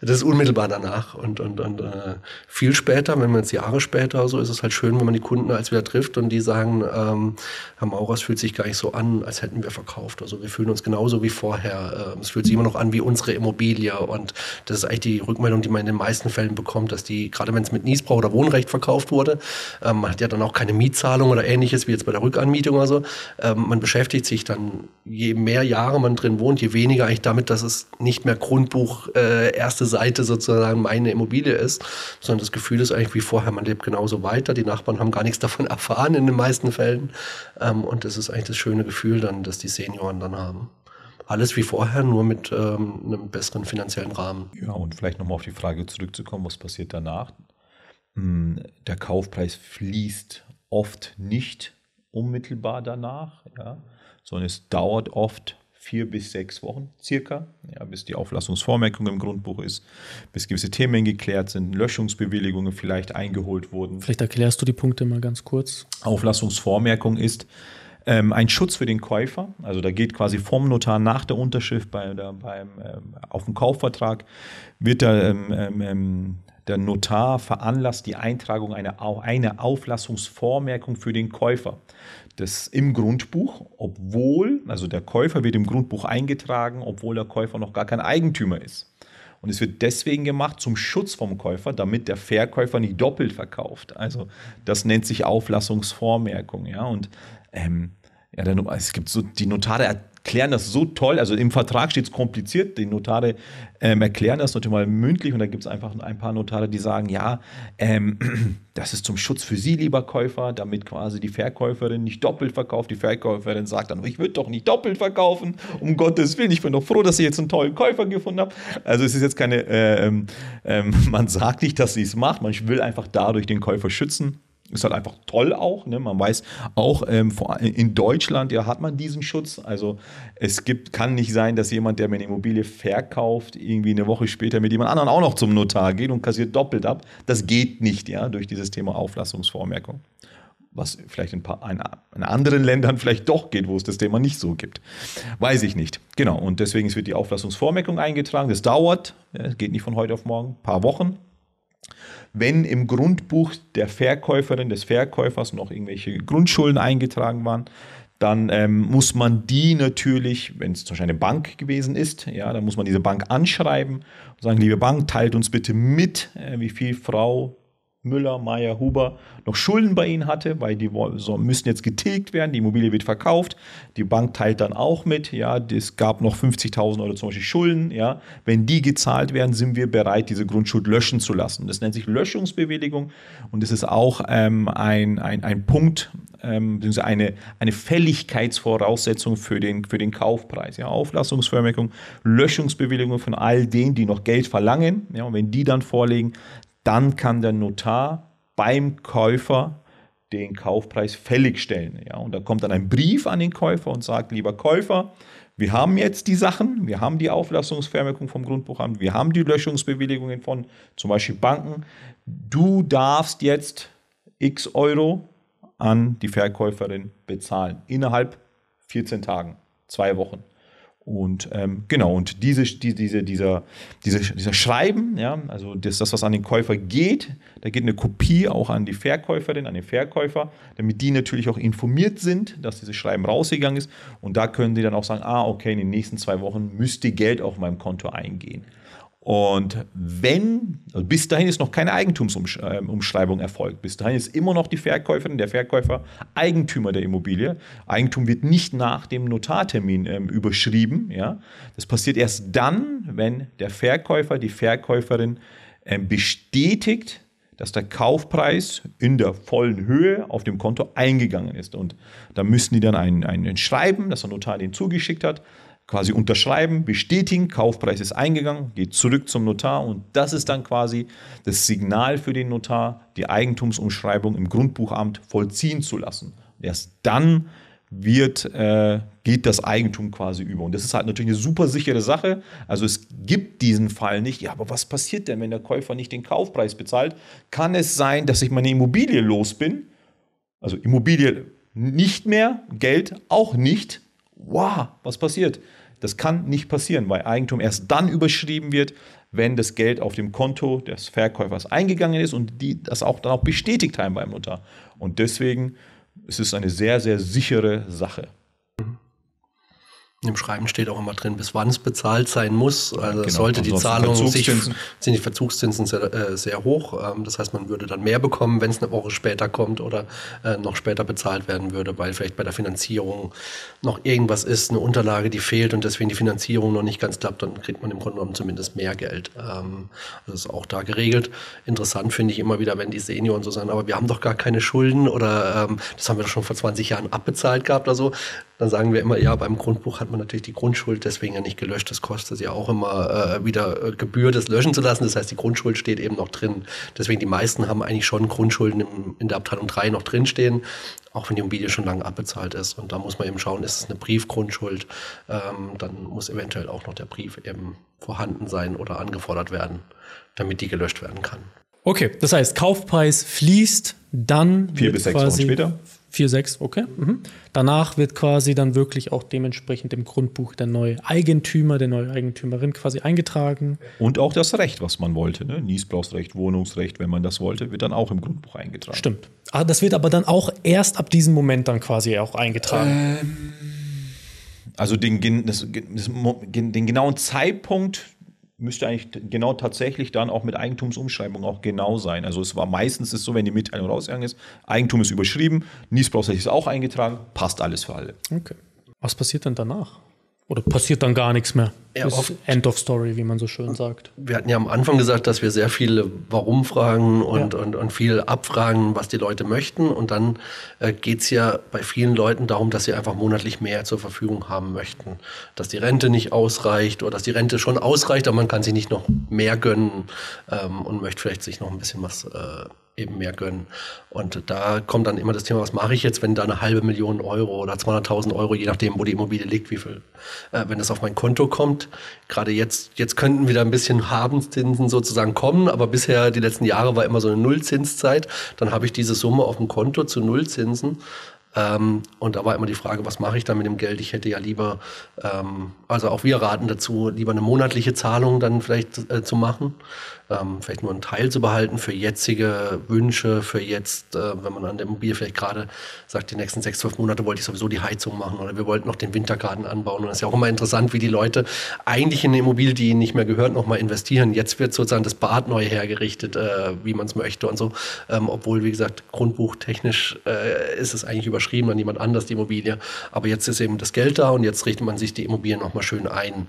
Das ist unmittelbar danach und, und, und äh, viel später, wenn man jetzt Jahre später, so ist es halt schön, wenn man die Kunden als wieder trifft und die sagen, ähm, Herr Maurers fühlt sich gar nicht so an, als hätten wir verkauft. Also wir fühlen uns genauso wie vorher. Ähm, es fühlt sich immer noch an wie unsere Immobilie und das ist eigentlich die Rückmeldung, die man in den meisten Fällen bekommt, dass die, gerade wenn es mit Niesbrauch oder Wohnrecht verkauft wurde, ähm, man hat ja dann auch keine Mietzahlung oder ähnliches wie jetzt bei der Rückanmietung oder so. Ähm, man beschäftigt sich dann, je mehr Jahre man drin wohnt, je weniger eigentlich damit, dass es nicht mehr Grundbuch äh, erste Seite sozusagen meine Immobilie ist, sondern das Gefühl ist eigentlich wie vorher, man lebt genauso weiter. Die Nachbarn haben gar nichts davon erfahren in den meisten Fällen. Ähm, und das ist eigentlich das schöne Gefühl dann, dass die Senioren dann haben. Alles wie vorher, nur mit ähm, einem besseren finanziellen Rahmen. Ja, und vielleicht nochmal auf die Frage zurückzukommen, was passiert danach? Hm, der Kaufpreis fließt oft nicht unmittelbar danach, ja, sondern es dauert oft vier bis sechs Wochen circa, ja, bis die Auflassungsvormerkung im Grundbuch ist, bis gewisse Themen geklärt sind, Löschungsbewilligungen vielleicht eingeholt wurden. Vielleicht erklärst du die Punkte mal ganz kurz. Auflassungsvormerkung ist ähm, ein Schutz für den Käufer. Also da geht quasi vom Notar nach der Unterschrift bei, der, beim, ähm, auf dem Kaufvertrag, wird da ähm, ähm, ähm der Notar veranlasst die Eintragung einer, einer Auflassungsvormerkung für den Käufer. Das im Grundbuch, obwohl, also der Käufer wird im Grundbuch eingetragen, obwohl der Käufer noch gar kein Eigentümer ist. Und es wird deswegen gemacht zum Schutz vom Käufer, damit der Verkäufer nicht doppelt verkauft. Also das nennt sich Auflassungsvormerkung. Ja, und ähm, ja, es gibt so, die Notare erklären das so toll. Also im Vertrag steht es kompliziert. Die Notare ähm, erklären das natürlich mal mündlich und da gibt es einfach ein paar Notare, die sagen, ja, ähm, das ist zum Schutz für Sie, lieber Käufer, damit quasi die Verkäuferin nicht doppelt verkauft. Die Verkäuferin sagt dann, ich würde doch nicht doppelt verkaufen, um Gottes Willen. Ich bin doch froh, dass ich jetzt einen tollen Käufer gefunden habe. Also es ist jetzt keine, äh, ähm, ähm man sagt nicht, dass sie es macht, man will einfach dadurch den Käufer schützen. Ist halt einfach toll auch. Ne? Man weiß auch, ähm, in Deutschland ja, hat man diesen Schutz. Also es gibt, kann nicht sein, dass jemand, der mir eine Immobilie verkauft, irgendwie eine Woche später mit jemand anderem auch noch zum Notar geht und kassiert doppelt ab. Das geht nicht, ja, durch dieses Thema Auflassungsvormerkung. Was vielleicht in, paar, in anderen Ländern vielleicht doch geht, wo es das Thema nicht so gibt. Weiß ich nicht. Genau. Und deswegen wird die Auflassungsvormerkung eingetragen. Das dauert, es geht nicht von heute auf morgen, ein paar Wochen. Wenn im Grundbuch der Verkäuferin, des Verkäufers noch irgendwelche Grundschulden eingetragen waren, dann ähm, muss man die natürlich, wenn es zum Beispiel eine Bank gewesen ist, ja, dann muss man diese Bank anschreiben und sagen, liebe Bank, teilt uns bitte mit, äh, wie viel Frau Müller, Meyer, Huber noch Schulden bei ihnen hatte, weil die so, müssen jetzt getilgt werden, die Immobilie wird verkauft, die Bank teilt dann auch mit, ja, es gab noch 50.000 Euro zum Beispiel Schulden, ja, wenn die gezahlt werden, sind wir bereit, diese Grundschuld löschen zu lassen. Das nennt sich Löschungsbewilligung und das ist auch ähm, ein, ein, ein Punkt, ähm, eine, eine Fälligkeitsvoraussetzung für den, für den Kaufpreis. Ja, Auflassungsvermerkung, Löschungsbewilligung von all denen, die noch Geld verlangen. Ja, und wenn die dann vorlegen, dann kann der Notar beim Käufer den Kaufpreis fällig stellen. Ja, und da kommt dann ein Brief an den Käufer und sagt, lieber Käufer, wir haben jetzt die Sachen, wir haben die Auflassungsvermerkung vom Grundbuchamt, wir haben die Löschungsbewilligungen von zum Beispiel Banken. Du darfst jetzt x Euro an die Verkäuferin bezahlen innerhalb 14 Tagen, zwei Wochen. Und ähm, genau, und diese, die, diese, dieser, diese, dieser Schreiben, ja, also das, das, was an den Käufer geht, da geht eine Kopie auch an die Verkäuferin, an den Verkäufer, damit die natürlich auch informiert sind, dass dieses Schreiben rausgegangen ist. Und da können die dann auch sagen, ah, okay, in den nächsten zwei Wochen müsste Geld auf meinem Konto eingehen. Und wenn, also bis dahin ist noch keine Eigentumsumschreibung erfolgt. Bis dahin ist immer noch die Verkäuferin, der Verkäufer Eigentümer der Immobilie. Eigentum wird nicht nach dem Notartermin ähm, überschrieben. Ja? Das passiert erst dann, wenn der Verkäufer, die Verkäuferin ähm, bestätigt, dass der Kaufpreis in der vollen Höhe auf dem Konto eingegangen ist. Und da müssen die dann ein, ein Schreiben, das der Notar denen zugeschickt hat, quasi unterschreiben, bestätigen, Kaufpreis ist eingegangen, geht zurück zum Notar und das ist dann quasi das Signal für den Notar, die Eigentumsumschreibung im Grundbuchamt vollziehen zu lassen. Erst dann wird, äh, geht das Eigentum quasi über. Und das ist halt natürlich eine super sichere Sache. Also es gibt diesen Fall nicht. Ja, aber was passiert denn, wenn der Käufer nicht den Kaufpreis bezahlt? Kann es sein, dass ich meine Immobilie los bin? Also Immobilie nicht mehr, Geld auch nicht. Wow, was passiert? Das kann nicht passieren, weil Eigentum erst dann überschrieben wird, wenn das Geld auf dem Konto des Verkäufers eingegangen ist und die das auch dann auch bestätigt haben beim Notar. Und deswegen ist es eine sehr, sehr sichere Sache. Im Schreiben steht auch immer drin, bis wann es bezahlt sein muss. Also genau, sollte die Zahlung sich, sind die Verzugszinsen sehr, äh, sehr hoch. Ähm, das heißt, man würde dann mehr bekommen, wenn es eine Woche später kommt oder äh, noch später bezahlt werden würde, weil vielleicht bei der Finanzierung noch irgendwas ist, eine Unterlage, die fehlt und deswegen die Finanzierung noch nicht ganz klappt, dann kriegt man im Grunde genommen zumindest mehr Geld. Ähm, das ist auch da geregelt. Interessant finde ich immer wieder, wenn die Senioren so sagen, aber wir haben doch gar keine Schulden oder ähm, das haben wir doch schon vor 20 Jahren abbezahlt gehabt oder so. Dann sagen wir immer, ja, beim Grundbuch hat man natürlich die Grundschuld deswegen ja nicht gelöscht. Das kostet ja auch immer äh, wieder äh, Gebühr, das löschen zu lassen. Das heißt, die Grundschuld steht eben noch drin. Deswegen die meisten haben eigentlich schon Grundschulden im, in der Abteilung 3 noch drinstehen. auch wenn die Immobilie schon lange abbezahlt ist. Und da muss man eben schauen, ist es eine Briefgrundschuld, ähm, dann muss eventuell auch noch der Brief eben vorhanden sein oder angefordert werden, damit die gelöscht werden kann. Okay, das heißt, Kaufpreis fließt, dann vier bis sechs Wochen später. Vier, sechs, okay. Mhm. Danach wird quasi dann wirklich auch dementsprechend im Grundbuch der neue Eigentümer, der neue Eigentümerin quasi eingetragen. Und auch das Recht, was man wollte. Ne? Niesbrauchsrecht, Wohnungsrecht, wenn man das wollte, wird dann auch im Grundbuch eingetragen. Stimmt. Ah, das wird aber dann auch erst ab diesem Moment dann quasi auch eingetragen. Ähm, also den, das, den genauen Zeitpunkt müsste eigentlich genau tatsächlich dann auch mit Eigentumsumschreibung auch genau sein. Also es war meistens ist so, wenn die Mitteilung rausgegangen ist, Eigentum ist überschrieben, Niesbrauchsrecht ist auch eingetragen, passt alles für alle. Okay. Was passiert denn danach? Oder passiert dann gar nichts mehr? Ja, oft, End of Story, wie man so schön sagt. Wir hatten ja am Anfang gesagt, dass wir sehr viele Warum-Fragen und, ja. und, und viel abfragen, was die Leute möchten. Und dann äh, geht es ja bei vielen Leuten darum, dass sie einfach monatlich mehr zur Verfügung haben möchten. Dass die Rente nicht ausreicht oder dass die Rente schon ausreicht, aber man kann sich nicht noch mehr gönnen ähm, und möchte vielleicht sich noch ein bisschen was äh, eben mehr gönnen. Und da kommt dann immer das Thema, was mache ich jetzt, wenn da eine halbe Million Euro oder 200.000 Euro, je nachdem, wo die Immobilie liegt, wie viel, äh, wenn das auf mein Konto kommt. Gerade jetzt, jetzt könnten wieder ein bisschen Habenszinsen sozusagen kommen, aber bisher, die letzten Jahre war immer so eine Nullzinszeit. Dann habe ich diese Summe auf dem Konto zu Nullzinsen. Ähm, und da war immer die Frage, was mache ich da mit dem Geld? Ich hätte ja lieber, ähm, also auch wir raten dazu, lieber eine monatliche Zahlung dann vielleicht äh, zu machen ähm, vielleicht nur einen Teil zu behalten für jetzige Wünsche, für jetzt, äh, wenn man an der Immobilie vielleicht gerade sagt, die nächsten sechs, zwölf Monate wollte ich sowieso die Heizung machen oder wir wollten noch den Wintergarten anbauen. Und das ist ja auch immer interessant, wie die Leute eigentlich in eine Immobilie, die ihnen nicht mehr gehört, nochmal investieren. Jetzt wird sozusagen das Bad neu hergerichtet, äh, wie man es möchte und so. Ähm, obwohl, wie gesagt, grundbuchtechnisch äh, ist es eigentlich überschrieben an jemand anders, die Immobilie. Aber jetzt ist eben das Geld da und jetzt richtet man sich die Immobilie nochmal schön ein.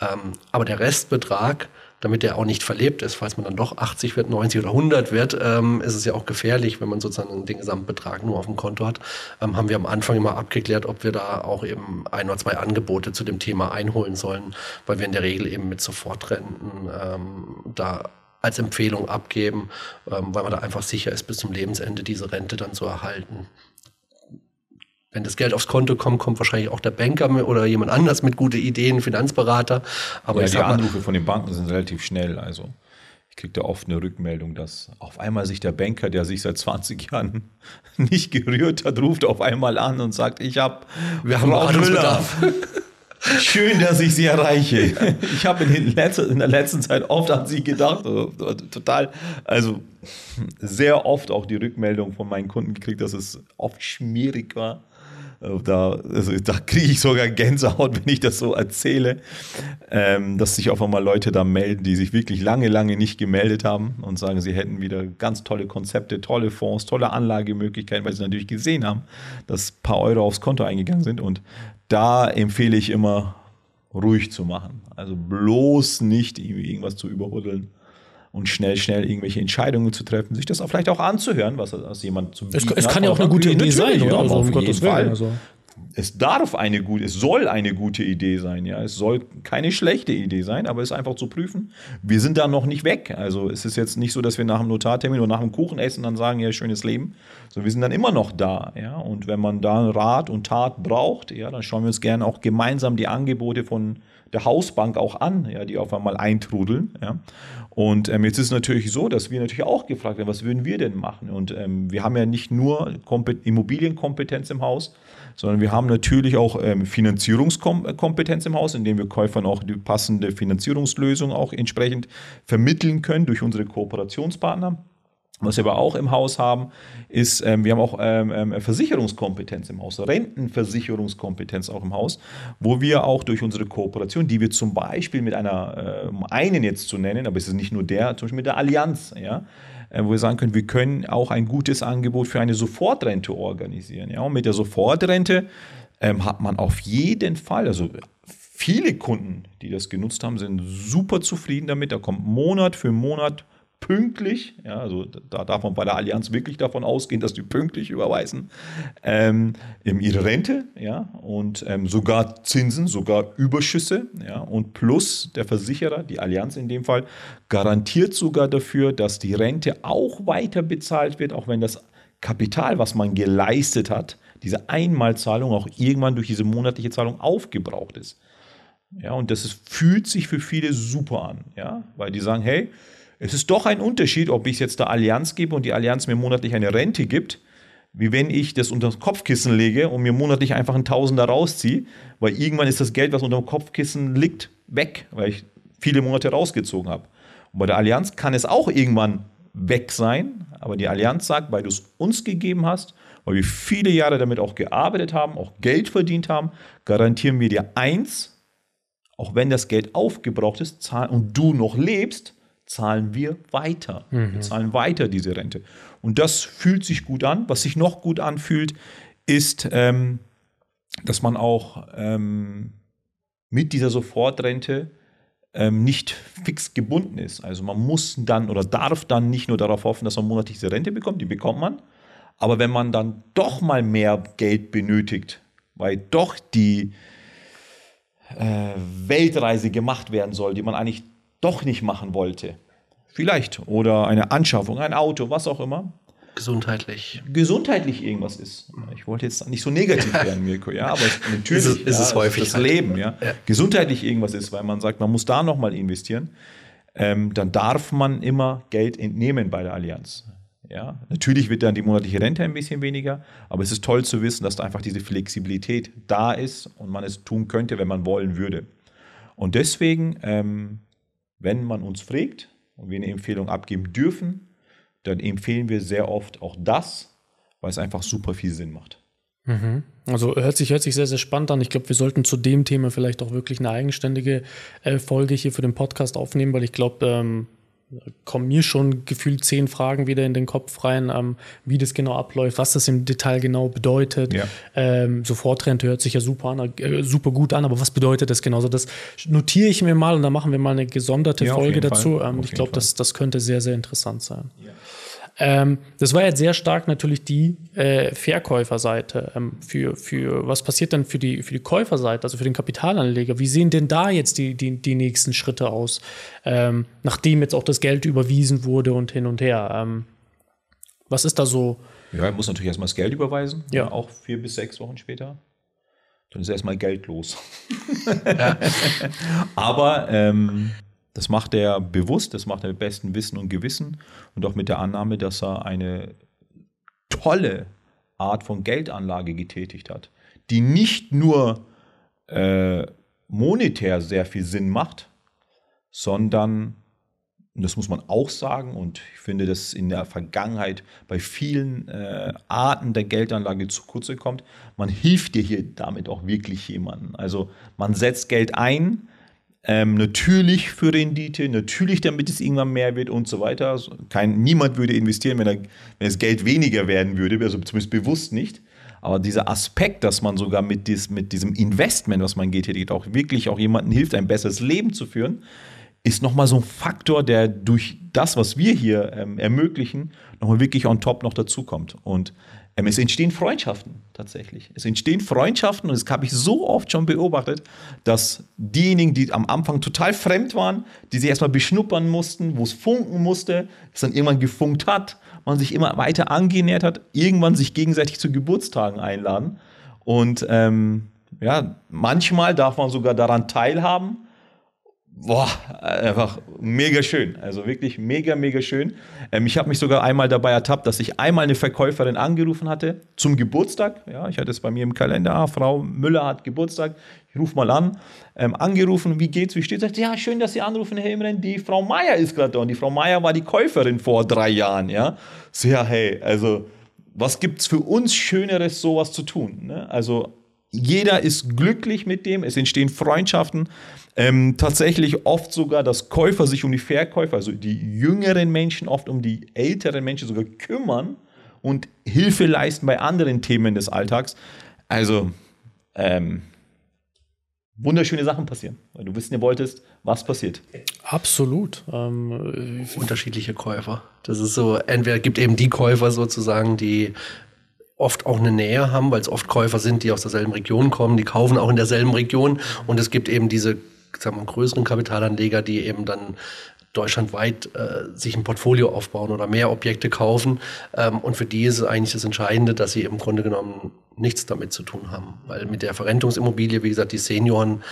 Ähm, aber der Restbetrag, damit der auch nicht verlebt ist. Falls man dann doch 80 wird, 90 oder 100 wird, ähm, ist es ja auch gefährlich, wenn man sozusagen den Gesamtbetrag nur auf dem Konto hat. Ähm, haben wir am Anfang immer abgeklärt, ob wir da auch eben ein oder zwei Angebote zu dem Thema einholen sollen, weil wir in der Regel eben mit Sofortrenten ähm, da als Empfehlung abgeben, ähm, weil man da einfach sicher ist, bis zum Lebensende diese Rente dann zu erhalten wenn das Geld aufs Konto kommt, kommt wahrscheinlich auch der Banker oder jemand anders mit guten Ideen, Finanzberater. Aber ja, die Anrufe von den Banken sind relativ schnell. Also ich kriege da oft eine Rückmeldung, dass auf einmal sich der Banker, der sich seit 20 Jahren nicht gerührt hat, ruft auf einmal an und sagt, ich habe wir haben Beratungsbedarf. Schön, dass ich Sie erreiche. Ich habe in, in, der letzten Zeit oft an Sie gedacht. Total, also sehr oft auch die Rückmeldung von meinen Kunden gekriegt, dass es oft schwierig war, da, also da kriege ich sogar Gänsehaut, wenn ich das so erzähle, ähm, dass sich auf einmal Leute da melden, die sich wirklich lange, lange nicht gemeldet haben und sagen, sie hätten wieder ganz tolle Konzepte, tolle Fonds, tolle Anlagemöglichkeiten, weil sie natürlich gesehen haben, dass ein paar Euro aufs Konto eingegangen sind. Und da empfehle ich immer, ruhig zu machen. Also bloß nicht irgendwas zu überhudeln und schnell, schnell irgendwelche Entscheidungen zu treffen, sich das auch vielleicht auch anzuhören, was, was jemand zum Es, es kann ja auch eine gute Idee sein, oder? Also, um Gottes Willen. Also. Es darf eine gute, es soll eine gute Idee sein, ja. Es soll keine schlechte Idee sein, aber es ist einfach zu prüfen. Wir sind da noch nicht weg. Also es ist jetzt nicht so, dass wir nach dem Notartermin oder nach dem Kuchen essen dann sagen, ja, schönes Leben. So, wir sind dann immer noch da, ja. Und wenn man da Rat und Tat braucht, ja, dann schauen wir uns gerne auch gemeinsam die Angebote von der Hausbank auch an, ja, die auf einmal eintrudeln. Ja. Und ähm, jetzt ist es natürlich so, dass wir natürlich auch gefragt werden, was würden wir denn machen? Und ähm, wir haben ja nicht nur Kompet Immobilienkompetenz im Haus, sondern wir haben natürlich auch ähm, Finanzierungskompetenz im Haus, indem wir Käufern auch die passende Finanzierungslösung auch entsprechend vermitteln können durch unsere Kooperationspartner. Was wir aber auch im Haus haben, ist, ähm, wir haben auch ähm, ähm, Versicherungskompetenz im Haus, Rentenversicherungskompetenz auch im Haus, wo wir auch durch unsere Kooperation, die wir zum Beispiel mit einer, äh, um einen jetzt zu nennen, aber es ist nicht nur der, zum Beispiel mit der Allianz, ja, wo wir sagen können, wir können auch ein gutes Angebot für eine Sofortrente organisieren. Ja, und mit der Sofortrente ähm, hat man auf jeden Fall, also viele Kunden, die das genutzt haben, sind super zufrieden damit. Da kommt Monat für Monat pünktlich, ja, also da darf man bei der Allianz wirklich davon ausgehen, dass die pünktlich überweisen, ähm, ihre Rente, ja, und ähm, sogar Zinsen, sogar Überschüsse, ja, und plus der Versicherer, die Allianz in dem Fall, garantiert sogar dafür, dass die Rente auch weiter bezahlt wird, auch wenn das Kapital, was man geleistet hat, diese Einmalzahlung auch irgendwann durch diese monatliche Zahlung aufgebraucht ist. Ja, und das ist, fühlt sich für viele super an, ja, weil die sagen, hey, es ist doch ein Unterschied, ob ich es jetzt der Allianz gebe und die Allianz mir monatlich eine Rente gibt, wie wenn ich das unter das Kopfkissen lege und mir monatlich einfach ein Tausender rausziehe, weil irgendwann ist das Geld, was unter dem Kopfkissen liegt, weg, weil ich viele Monate rausgezogen habe. Und bei der Allianz kann es auch irgendwann weg sein, aber die Allianz sagt, weil du es uns gegeben hast, weil wir viele Jahre damit auch gearbeitet haben, auch Geld verdient haben, garantieren wir dir eins, auch wenn das Geld aufgebraucht ist und du noch lebst, zahlen wir weiter. Mhm. Wir zahlen weiter diese Rente. Und das fühlt sich gut an. Was sich noch gut anfühlt, ist, ähm, dass man auch ähm, mit dieser Sofortrente ähm, nicht fix gebunden ist. Also man muss dann oder darf dann nicht nur darauf hoffen, dass man monatlich diese Rente bekommt, die bekommt man. Aber wenn man dann doch mal mehr Geld benötigt, weil doch die äh, Weltreise gemacht werden soll, die man eigentlich doch nicht machen wollte. Vielleicht. Oder eine Anschaffung, ein Auto, was auch immer. Gesundheitlich. Gesundheitlich irgendwas ist. Ich wollte jetzt nicht so negativ werden, Mirko, ja, aber natürlich ist es, ist ja, es häufig das halt. Leben, ja. ja. Gesundheitlich irgendwas ist, weil man sagt, man muss da nochmal investieren, ähm, dann darf man immer Geld entnehmen bei der Allianz. Ja, natürlich wird dann die monatliche Rente ein bisschen weniger, aber es ist toll zu wissen, dass da einfach diese Flexibilität da ist und man es tun könnte, wenn man wollen würde. Und deswegen ähm, wenn man uns fragt und wir eine Empfehlung abgeben dürfen, dann empfehlen wir sehr oft auch das, weil es einfach super viel Sinn macht. Mhm. Also hört sich, hört sich sehr, sehr spannend an. Ich glaube, wir sollten zu dem Thema vielleicht auch wirklich eine eigenständige äh, Folge hier für den Podcast aufnehmen, weil ich glaube, ähm, kommen mir schon gefühlt zehn Fragen wieder in den Kopf rein, ähm, wie das genau abläuft, was das im Detail genau bedeutet. Ja. Ähm, Sofortrente hört sich ja super, an, äh, super gut an, aber was bedeutet das genau? Das notiere ich mir mal und dann machen wir mal eine gesonderte ja, Folge dazu. Ähm, ich glaube, das, das könnte sehr, sehr interessant sein. Ja. Ähm, das war jetzt sehr stark natürlich die äh, Verkäuferseite. Ähm, für, für was passiert dann für die, für die Käuferseite, also für den Kapitalanleger? Wie sehen denn da jetzt die, die, die nächsten Schritte aus, ähm, nachdem jetzt auch das Geld überwiesen wurde und hin und her? Ähm, was ist da so? Ja, er muss natürlich erstmal das Geld überweisen, ja. auch vier bis sechs Wochen später. Dann ist erstmal Geld los. ja. Aber ähm, das macht er bewusst, das macht er mit bestem Wissen und Gewissen und auch mit der Annahme, dass er eine tolle Art von Geldanlage getätigt hat, die nicht nur äh, monetär sehr viel Sinn macht, sondern, und das muss man auch sagen, und ich finde, dass in der Vergangenheit bei vielen äh, Arten der Geldanlage zu kurz kommt, man hilft dir hier damit auch wirklich jemandem. Also man setzt Geld ein, ähm, natürlich für Rendite, natürlich damit es irgendwann mehr wird und so weiter. Also kein, niemand würde investieren, wenn, er, wenn das Geld weniger werden würde, also zumindest bewusst nicht. Aber dieser Aspekt, dass man sogar mit, dies, mit diesem Investment, was man getätigt, auch wirklich auch jemandem hilft, ein besseres Leben zu führen, ist nochmal so ein Faktor, der durch das, was wir hier ähm, ermöglichen, nochmal wirklich on top noch dazukommt. Und es entstehen Freundschaften tatsächlich. Es entstehen Freundschaften und das habe ich so oft schon beobachtet, dass diejenigen, die am Anfang total fremd waren, die sich erstmal beschnuppern mussten, wo es funken musste, es dann irgendwann gefunkt hat, man sich immer weiter angenähert hat, irgendwann sich gegenseitig zu Geburtstagen einladen. Und ähm, ja, manchmal darf man sogar daran teilhaben boah, einfach mega schön. Also wirklich mega, mega schön. Ähm, ich habe mich sogar einmal dabei ertappt, dass ich einmal eine Verkäuferin angerufen hatte zum Geburtstag. Ja, ich hatte es bei mir im Kalender. Ah, Frau Müller hat Geburtstag. Ich rufe mal an. Ähm, angerufen, wie geht's, wie steht's? Ja, schön, dass Sie anrufen, Herr Imren. Die Frau Meier ist gerade da. Und die Frau Meier war die Käuferin vor drei Jahren. Ja, so ja, hey, also was gibt's für uns Schöneres, sowas zu tun? Ne? Also jeder ist glücklich mit dem, es entstehen Freundschaften. Ähm, tatsächlich oft sogar, dass Käufer sich um die Verkäufer, also die jüngeren Menschen, oft um die älteren Menschen sogar kümmern und Hilfe leisten bei anderen Themen des Alltags. Also, ähm, wunderschöne Sachen passieren, weil du wissen wolltest, was passiert. Absolut. Ähm, Unterschiedliche Käufer. Das ist so, entweder gibt eben die Käufer sozusagen, die oft auch eine Nähe haben, weil es oft Käufer sind, die aus derselben Region kommen, die kaufen auch in derselben Region. Und es gibt eben diese sagen wir, größeren Kapitalanleger, die eben dann deutschlandweit äh, sich ein Portfolio aufbauen oder mehr Objekte kaufen. Ähm, und für die ist eigentlich das Entscheidende, dass sie im Grunde genommen nichts damit zu tun haben. Weil mit der Verrentungsimmobilie, wie gesagt, die Senioren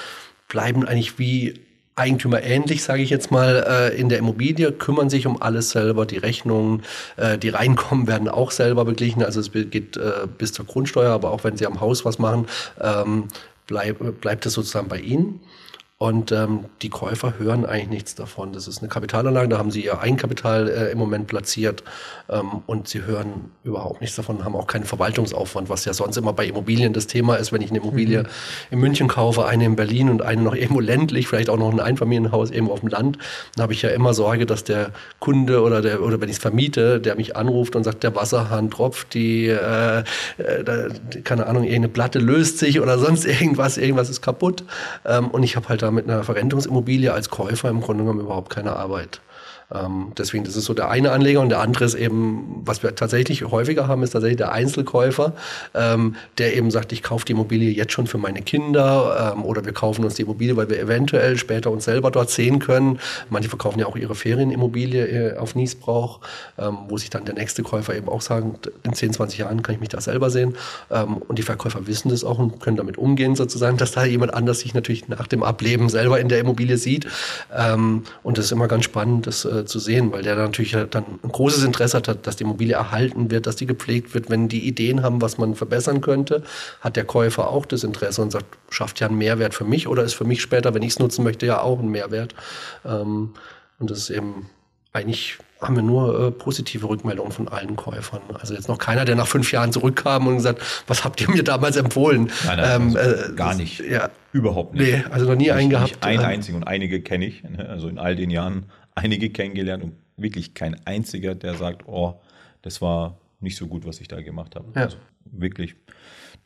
bleiben eigentlich wie Eigentümer ähnlich, sage ich jetzt mal, äh, in der Immobilie, kümmern sich um alles selber, die Rechnungen, äh, die reinkommen, werden auch selber beglichen. Also es geht äh, bis zur Grundsteuer, aber auch wenn sie am Haus was machen, ähm, bleib, bleibt es sozusagen bei ihnen. Und ähm, die Käufer hören eigentlich nichts davon. Das ist eine Kapitalanlage, da haben sie ihr Eigenkapital äh, im Moment platziert ähm, und sie hören überhaupt nichts davon, haben auch keinen Verwaltungsaufwand, was ja sonst immer bei Immobilien das Thema ist. Wenn ich eine Immobilie mhm. in München kaufe, eine in Berlin und eine noch irgendwo ländlich, vielleicht auch noch ein Einfamilienhaus irgendwo auf dem Land, dann habe ich ja immer Sorge, dass der Kunde oder der oder wenn ich es vermiete, der mich anruft und sagt, der Wasserhahn tropft, die, äh, äh, da, keine Ahnung, irgendeine Platte löst sich oder sonst irgendwas, irgendwas ist kaputt. Ähm, und ich habe halt da mit einer Verrentungsimmobilie als Käufer im Grunde genommen überhaupt keine Arbeit. Ähm, deswegen, das ist so der eine Anleger und der andere ist eben, was wir tatsächlich häufiger haben, ist tatsächlich der Einzelkäufer, ähm, der eben sagt, ich kaufe die Immobilie jetzt schon für meine Kinder ähm, oder wir kaufen uns die Immobilie, weil wir eventuell später uns selber dort sehen können. Manche verkaufen ja auch ihre Ferienimmobilie äh, auf Niesbrauch, ähm, wo sich dann der nächste Käufer eben auch sagen, in 10, 20 Jahren kann ich mich da selber sehen. Ähm, und die Verkäufer wissen das auch und können damit umgehen sozusagen, dass da jemand anders sich natürlich nach dem Ableben selber in der Immobilie sieht. Ähm, und das ist immer ganz spannend, das äh, zu sehen, weil der natürlich dann ein großes Interesse hat, dass die Immobilie erhalten wird, dass die gepflegt wird. Wenn die Ideen haben, was man verbessern könnte, hat der Käufer auch das Interesse und sagt, schafft ja einen Mehrwert für mich oder ist für mich später, wenn ich es nutzen möchte, ja auch ein Mehrwert. Ähm, und das ist eben eigentlich haben wir nur äh, positive Rückmeldungen von allen Käufern. Also jetzt noch keiner, der nach fünf Jahren zurückkam und gesagt, was habt ihr mir damals empfohlen? Nein, nein, ähm, also äh, gar nicht. Ja. Überhaupt nicht. Nee, also noch nie einen gehabt. Nicht einen ähm, einzigen und einige kenne ich. Ne? Also in all den Jahren einige kennengelernt und wirklich kein einziger, der sagt, oh, das war nicht so gut, was ich da gemacht habe. Ja. Also wirklich.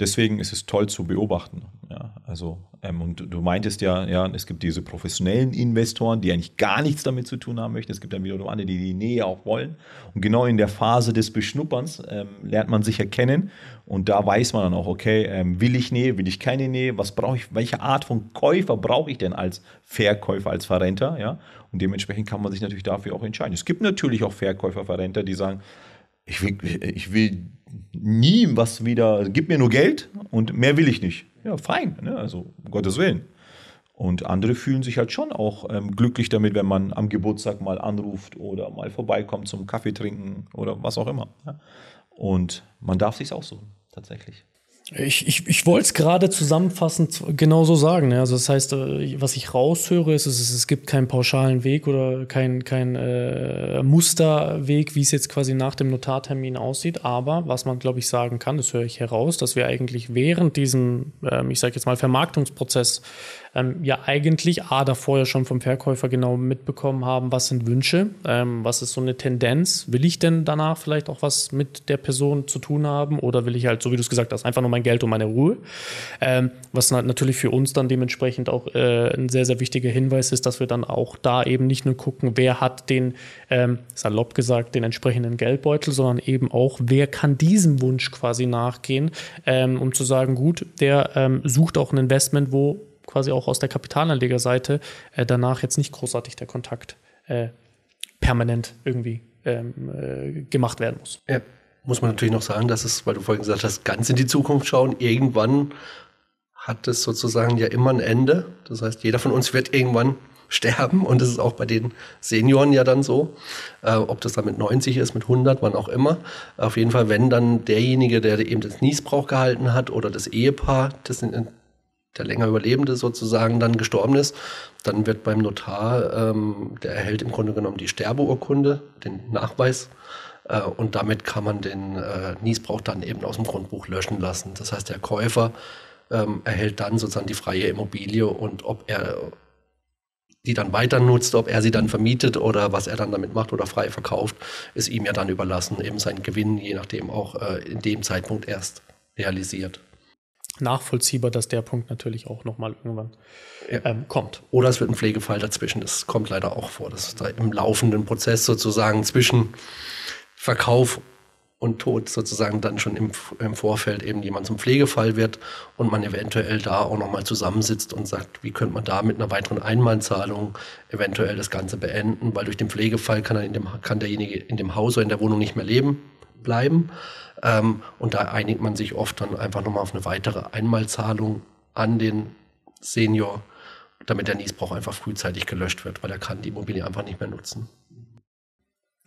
Deswegen ist es toll zu beobachten. Ja, also, ähm, und du meintest ja, ja, es gibt diese professionellen Investoren, die eigentlich gar nichts damit zu tun haben möchten. Es gibt dann wiederum andere, die die Nähe auch wollen. Und genau in der Phase des Beschnupperns ähm, lernt man sich erkennen. Und da weiß man dann auch, okay, ähm, will ich Nähe, will ich keine Nähe? Was brauche ich? Welche Art von Käufer brauche ich denn als Verkäufer, als Verrenter? Ja, und dementsprechend kann man sich natürlich dafür auch entscheiden. Es gibt natürlich auch Verkäufer, Verrenter, die sagen, ich will, ich will nie was wieder, gib mir nur Geld und mehr will ich nicht. Ja, fein, ne? also um Gottes Willen. Und andere fühlen sich halt schon auch ähm, glücklich damit, wenn man am Geburtstag mal anruft oder mal vorbeikommt zum Kaffee trinken oder was auch immer. Ja? Und man darf sich auch so tatsächlich. Ich, ich, ich wollte es gerade zusammenfassend genauso sagen. Ne? Also das heißt, äh, was ich raushöre, ist, es, es gibt keinen pauschalen Weg oder keinen kein, äh, Musterweg, wie es jetzt quasi nach dem Notartermin aussieht. Aber was man, glaube ich, sagen kann, das höre ich heraus, dass wir eigentlich während diesem, ähm, ich sage jetzt mal, Vermarktungsprozess ähm, ja eigentlich A, davor ja schon vom Verkäufer genau mitbekommen haben, was sind Wünsche, ähm, was ist so eine Tendenz. Will ich denn danach vielleicht auch was mit der Person zu tun haben oder will ich halt, so wie du es gesagt hast, einfach nur mein Geld und meine Ruhe? Ähm, was natürlich für uns dann dementsprechend auch äh, ein sehr, sehr wichtiger Hinweis ist, dass wir dann auch da eben nicht nur gucken, wer hat den, ähm, salopp gesagt, den entsprechenden Geldbeutel, sondern eben auch, wer kann diesem Wunsch quasi nachgehen, ähm, um zu sagen, gut, der ähm, sucht auch ein Investment, wo quasi auch aus der Kapitalanlegerseite äh, danach jetzt nicht großartig der Kontakt äh, permanent irgendwie ähm, äh, gemacht werden muss. Ja, muss man natürlich noch sagen, dass es, weil du vorhin gesagt hast, ganz in die Zukunft schauen, irgendwann hat es sozusagen ja immer ein Ende. Das heißt, jeder von uns wird irgendwann sterben und das ist auch bei den Senioren ja dann so. Äh, ob das dann mit 90 ist, mit 100, wann auch immer. Auf jeden Fall, wenn dann derjenige, der eben das Niesbrauch gehalten hat oder das Ehepaar, das in, der länger Überlebende sozusagen dann gestorben ist, dann wird beim Notar, ähm, der erhält im Grunde genommen die Sterbeurkunde, den Nachweis, äh, und damit kann man den äh, Niesbrauch dann eben aus dem Grundbuch löschen lassen. Das heißt, der Käufer ähm, erhält dann sozusagen die freie Immobilie und ob er die dann weiter nutzt, ob er sie dann vermietet oder was er dann damit macht oder frei verkauft, ist ihm ja dann überlassen, eben sein Gewinn, je nachdem auch äh, in dem Zeitpunkt erst realisiert nachvollziehbar, dass der Punkt natürlich auch nochmal irgendwann ja. ähm, kommt. Oder es wird ein Pflegefall dazwischen. Das kommt leider auch vor, dass da im laufenden Prozess sozusagen zwischen Verkauf und Tod sozusagen dann schon im, im Vorfeld eben jemand zum Pflegefall wird und man eventuell da auch nochmal zusammensitzt und sagt, wie könnte man da mit einer weiteren Einmalzahlung eventuell das Ganze beenden, weil durch den Pflegefall kann, er in dem, kann derjenige in dem Haus oder in der Wohnung nicht mehr leben bleiben. Ähm, und da einigt man sich oft dann einfach nochmal auf eine weitere Einmalzahlung an den Senior, damit der Niesbrauch einfach frühzeitig gelöscht wird, weil er kann die Immobilie einfach nicht mehr nutzen.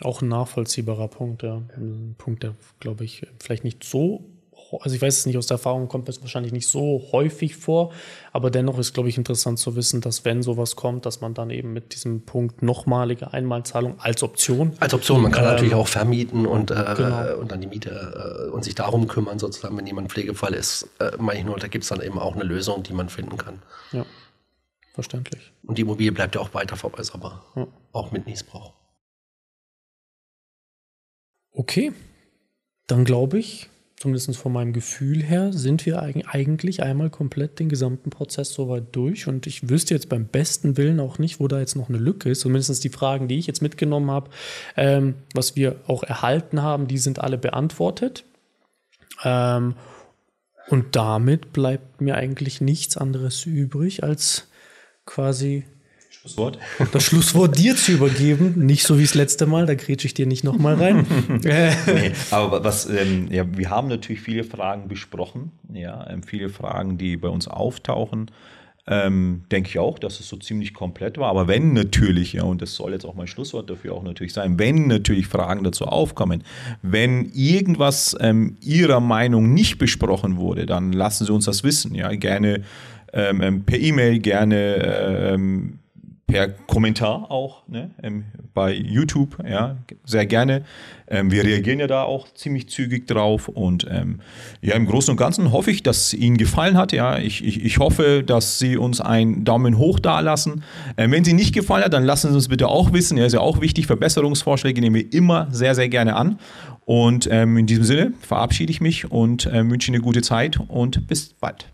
Auch ein nachvollziehbarer Punkt, ja. Ein Punkt, der, glaube ich, vielleicht nicht so, also ich weiß es nicht, aus der Erfahrung kommt es wahrscheinlich nicht so häufig vor, aber dennoch ist, glaube ich, interessant zu wissen, dass wenn sowas kommt, dass man dann eben mit diesem Punkt nochmalige Einmalzahlung als Option. Als Option, man kann ähm, natürlich auch vermieten und, äh, genau. und dann die Miete äh, und sich darum kümmern, sozusagen, wenn jemand Pflegefall ist, äh, meine ich nur, da gibt es dann eben auch eine Lösung, die man finden kann. Ja, verständlich. Und die Immobilie bleibt ja auch weiter veräußerbar, ja. auch mit Niesbrauch. Okay, dann glaube ich, zumindest von meinem Gefühl her, sind wir eigentlich einmal komplett den gesamten Prozess soweit durch. Und ich wüsste jetzt beim besten Willen auch nicht, wo da jetzt noch eine Lücke ist. Zumindest die Fragen, die ich jetzt mitgenommen habe, ähm, was wir auch erhalten haben, die sind alle beantwortet. Ähm, und damit bleibt mir eigentlich nichts anderes übrig, als quasi Schlusswort. Das Schlusswort dir zu übergeben, nicht so wie das letzte Mal, da grätsche ich dir nicht nochmal rein. nee, aber was, ähm, ja, wir haben natürlich viele Fragen besprochen, ja, ähm, viele Fragen, die bei uns auftauchen. Ähm, denke ich auch, dass es so ziemlich komplett war. Aber wenn natürlich, ja, und das soll jetzt auch mein Schlusswort dafür auch natürlich sein, wenn natürlich Fragen dazu aufkommen, wenn irgendwas ähm, Ihrer Meinung nicht besprochen wurde, dann lassen Sie uns das wissen. Ja, gerne ähm, ähm per E-Mail, gerne ähm, per Kommentar auch ne, ähm, bei YouTube, ja, sehr gerne. Ähm, wir reagieren ja da auch ziemlich zügig drauf und ähm, ja, im Großen und Ganzen hoffe ich, dass es Ihnen gefallen hat. Ja, ich, ich, ich hoffe, dass Sie uns einen Daumen hoch da lassen. Ähm, wenn Sie nicht gefallen hat, dann lassen Sie uns bitte auch wissen. Ja, ist ja auch wichtig. Verbesserungsvorschläge nehmen wir immer sehr, sehr gerne an. Und ähm, in diesem Sinne verabschiede ich mich und äh, wünsche Ihnen eine gute Zeit und bis bald.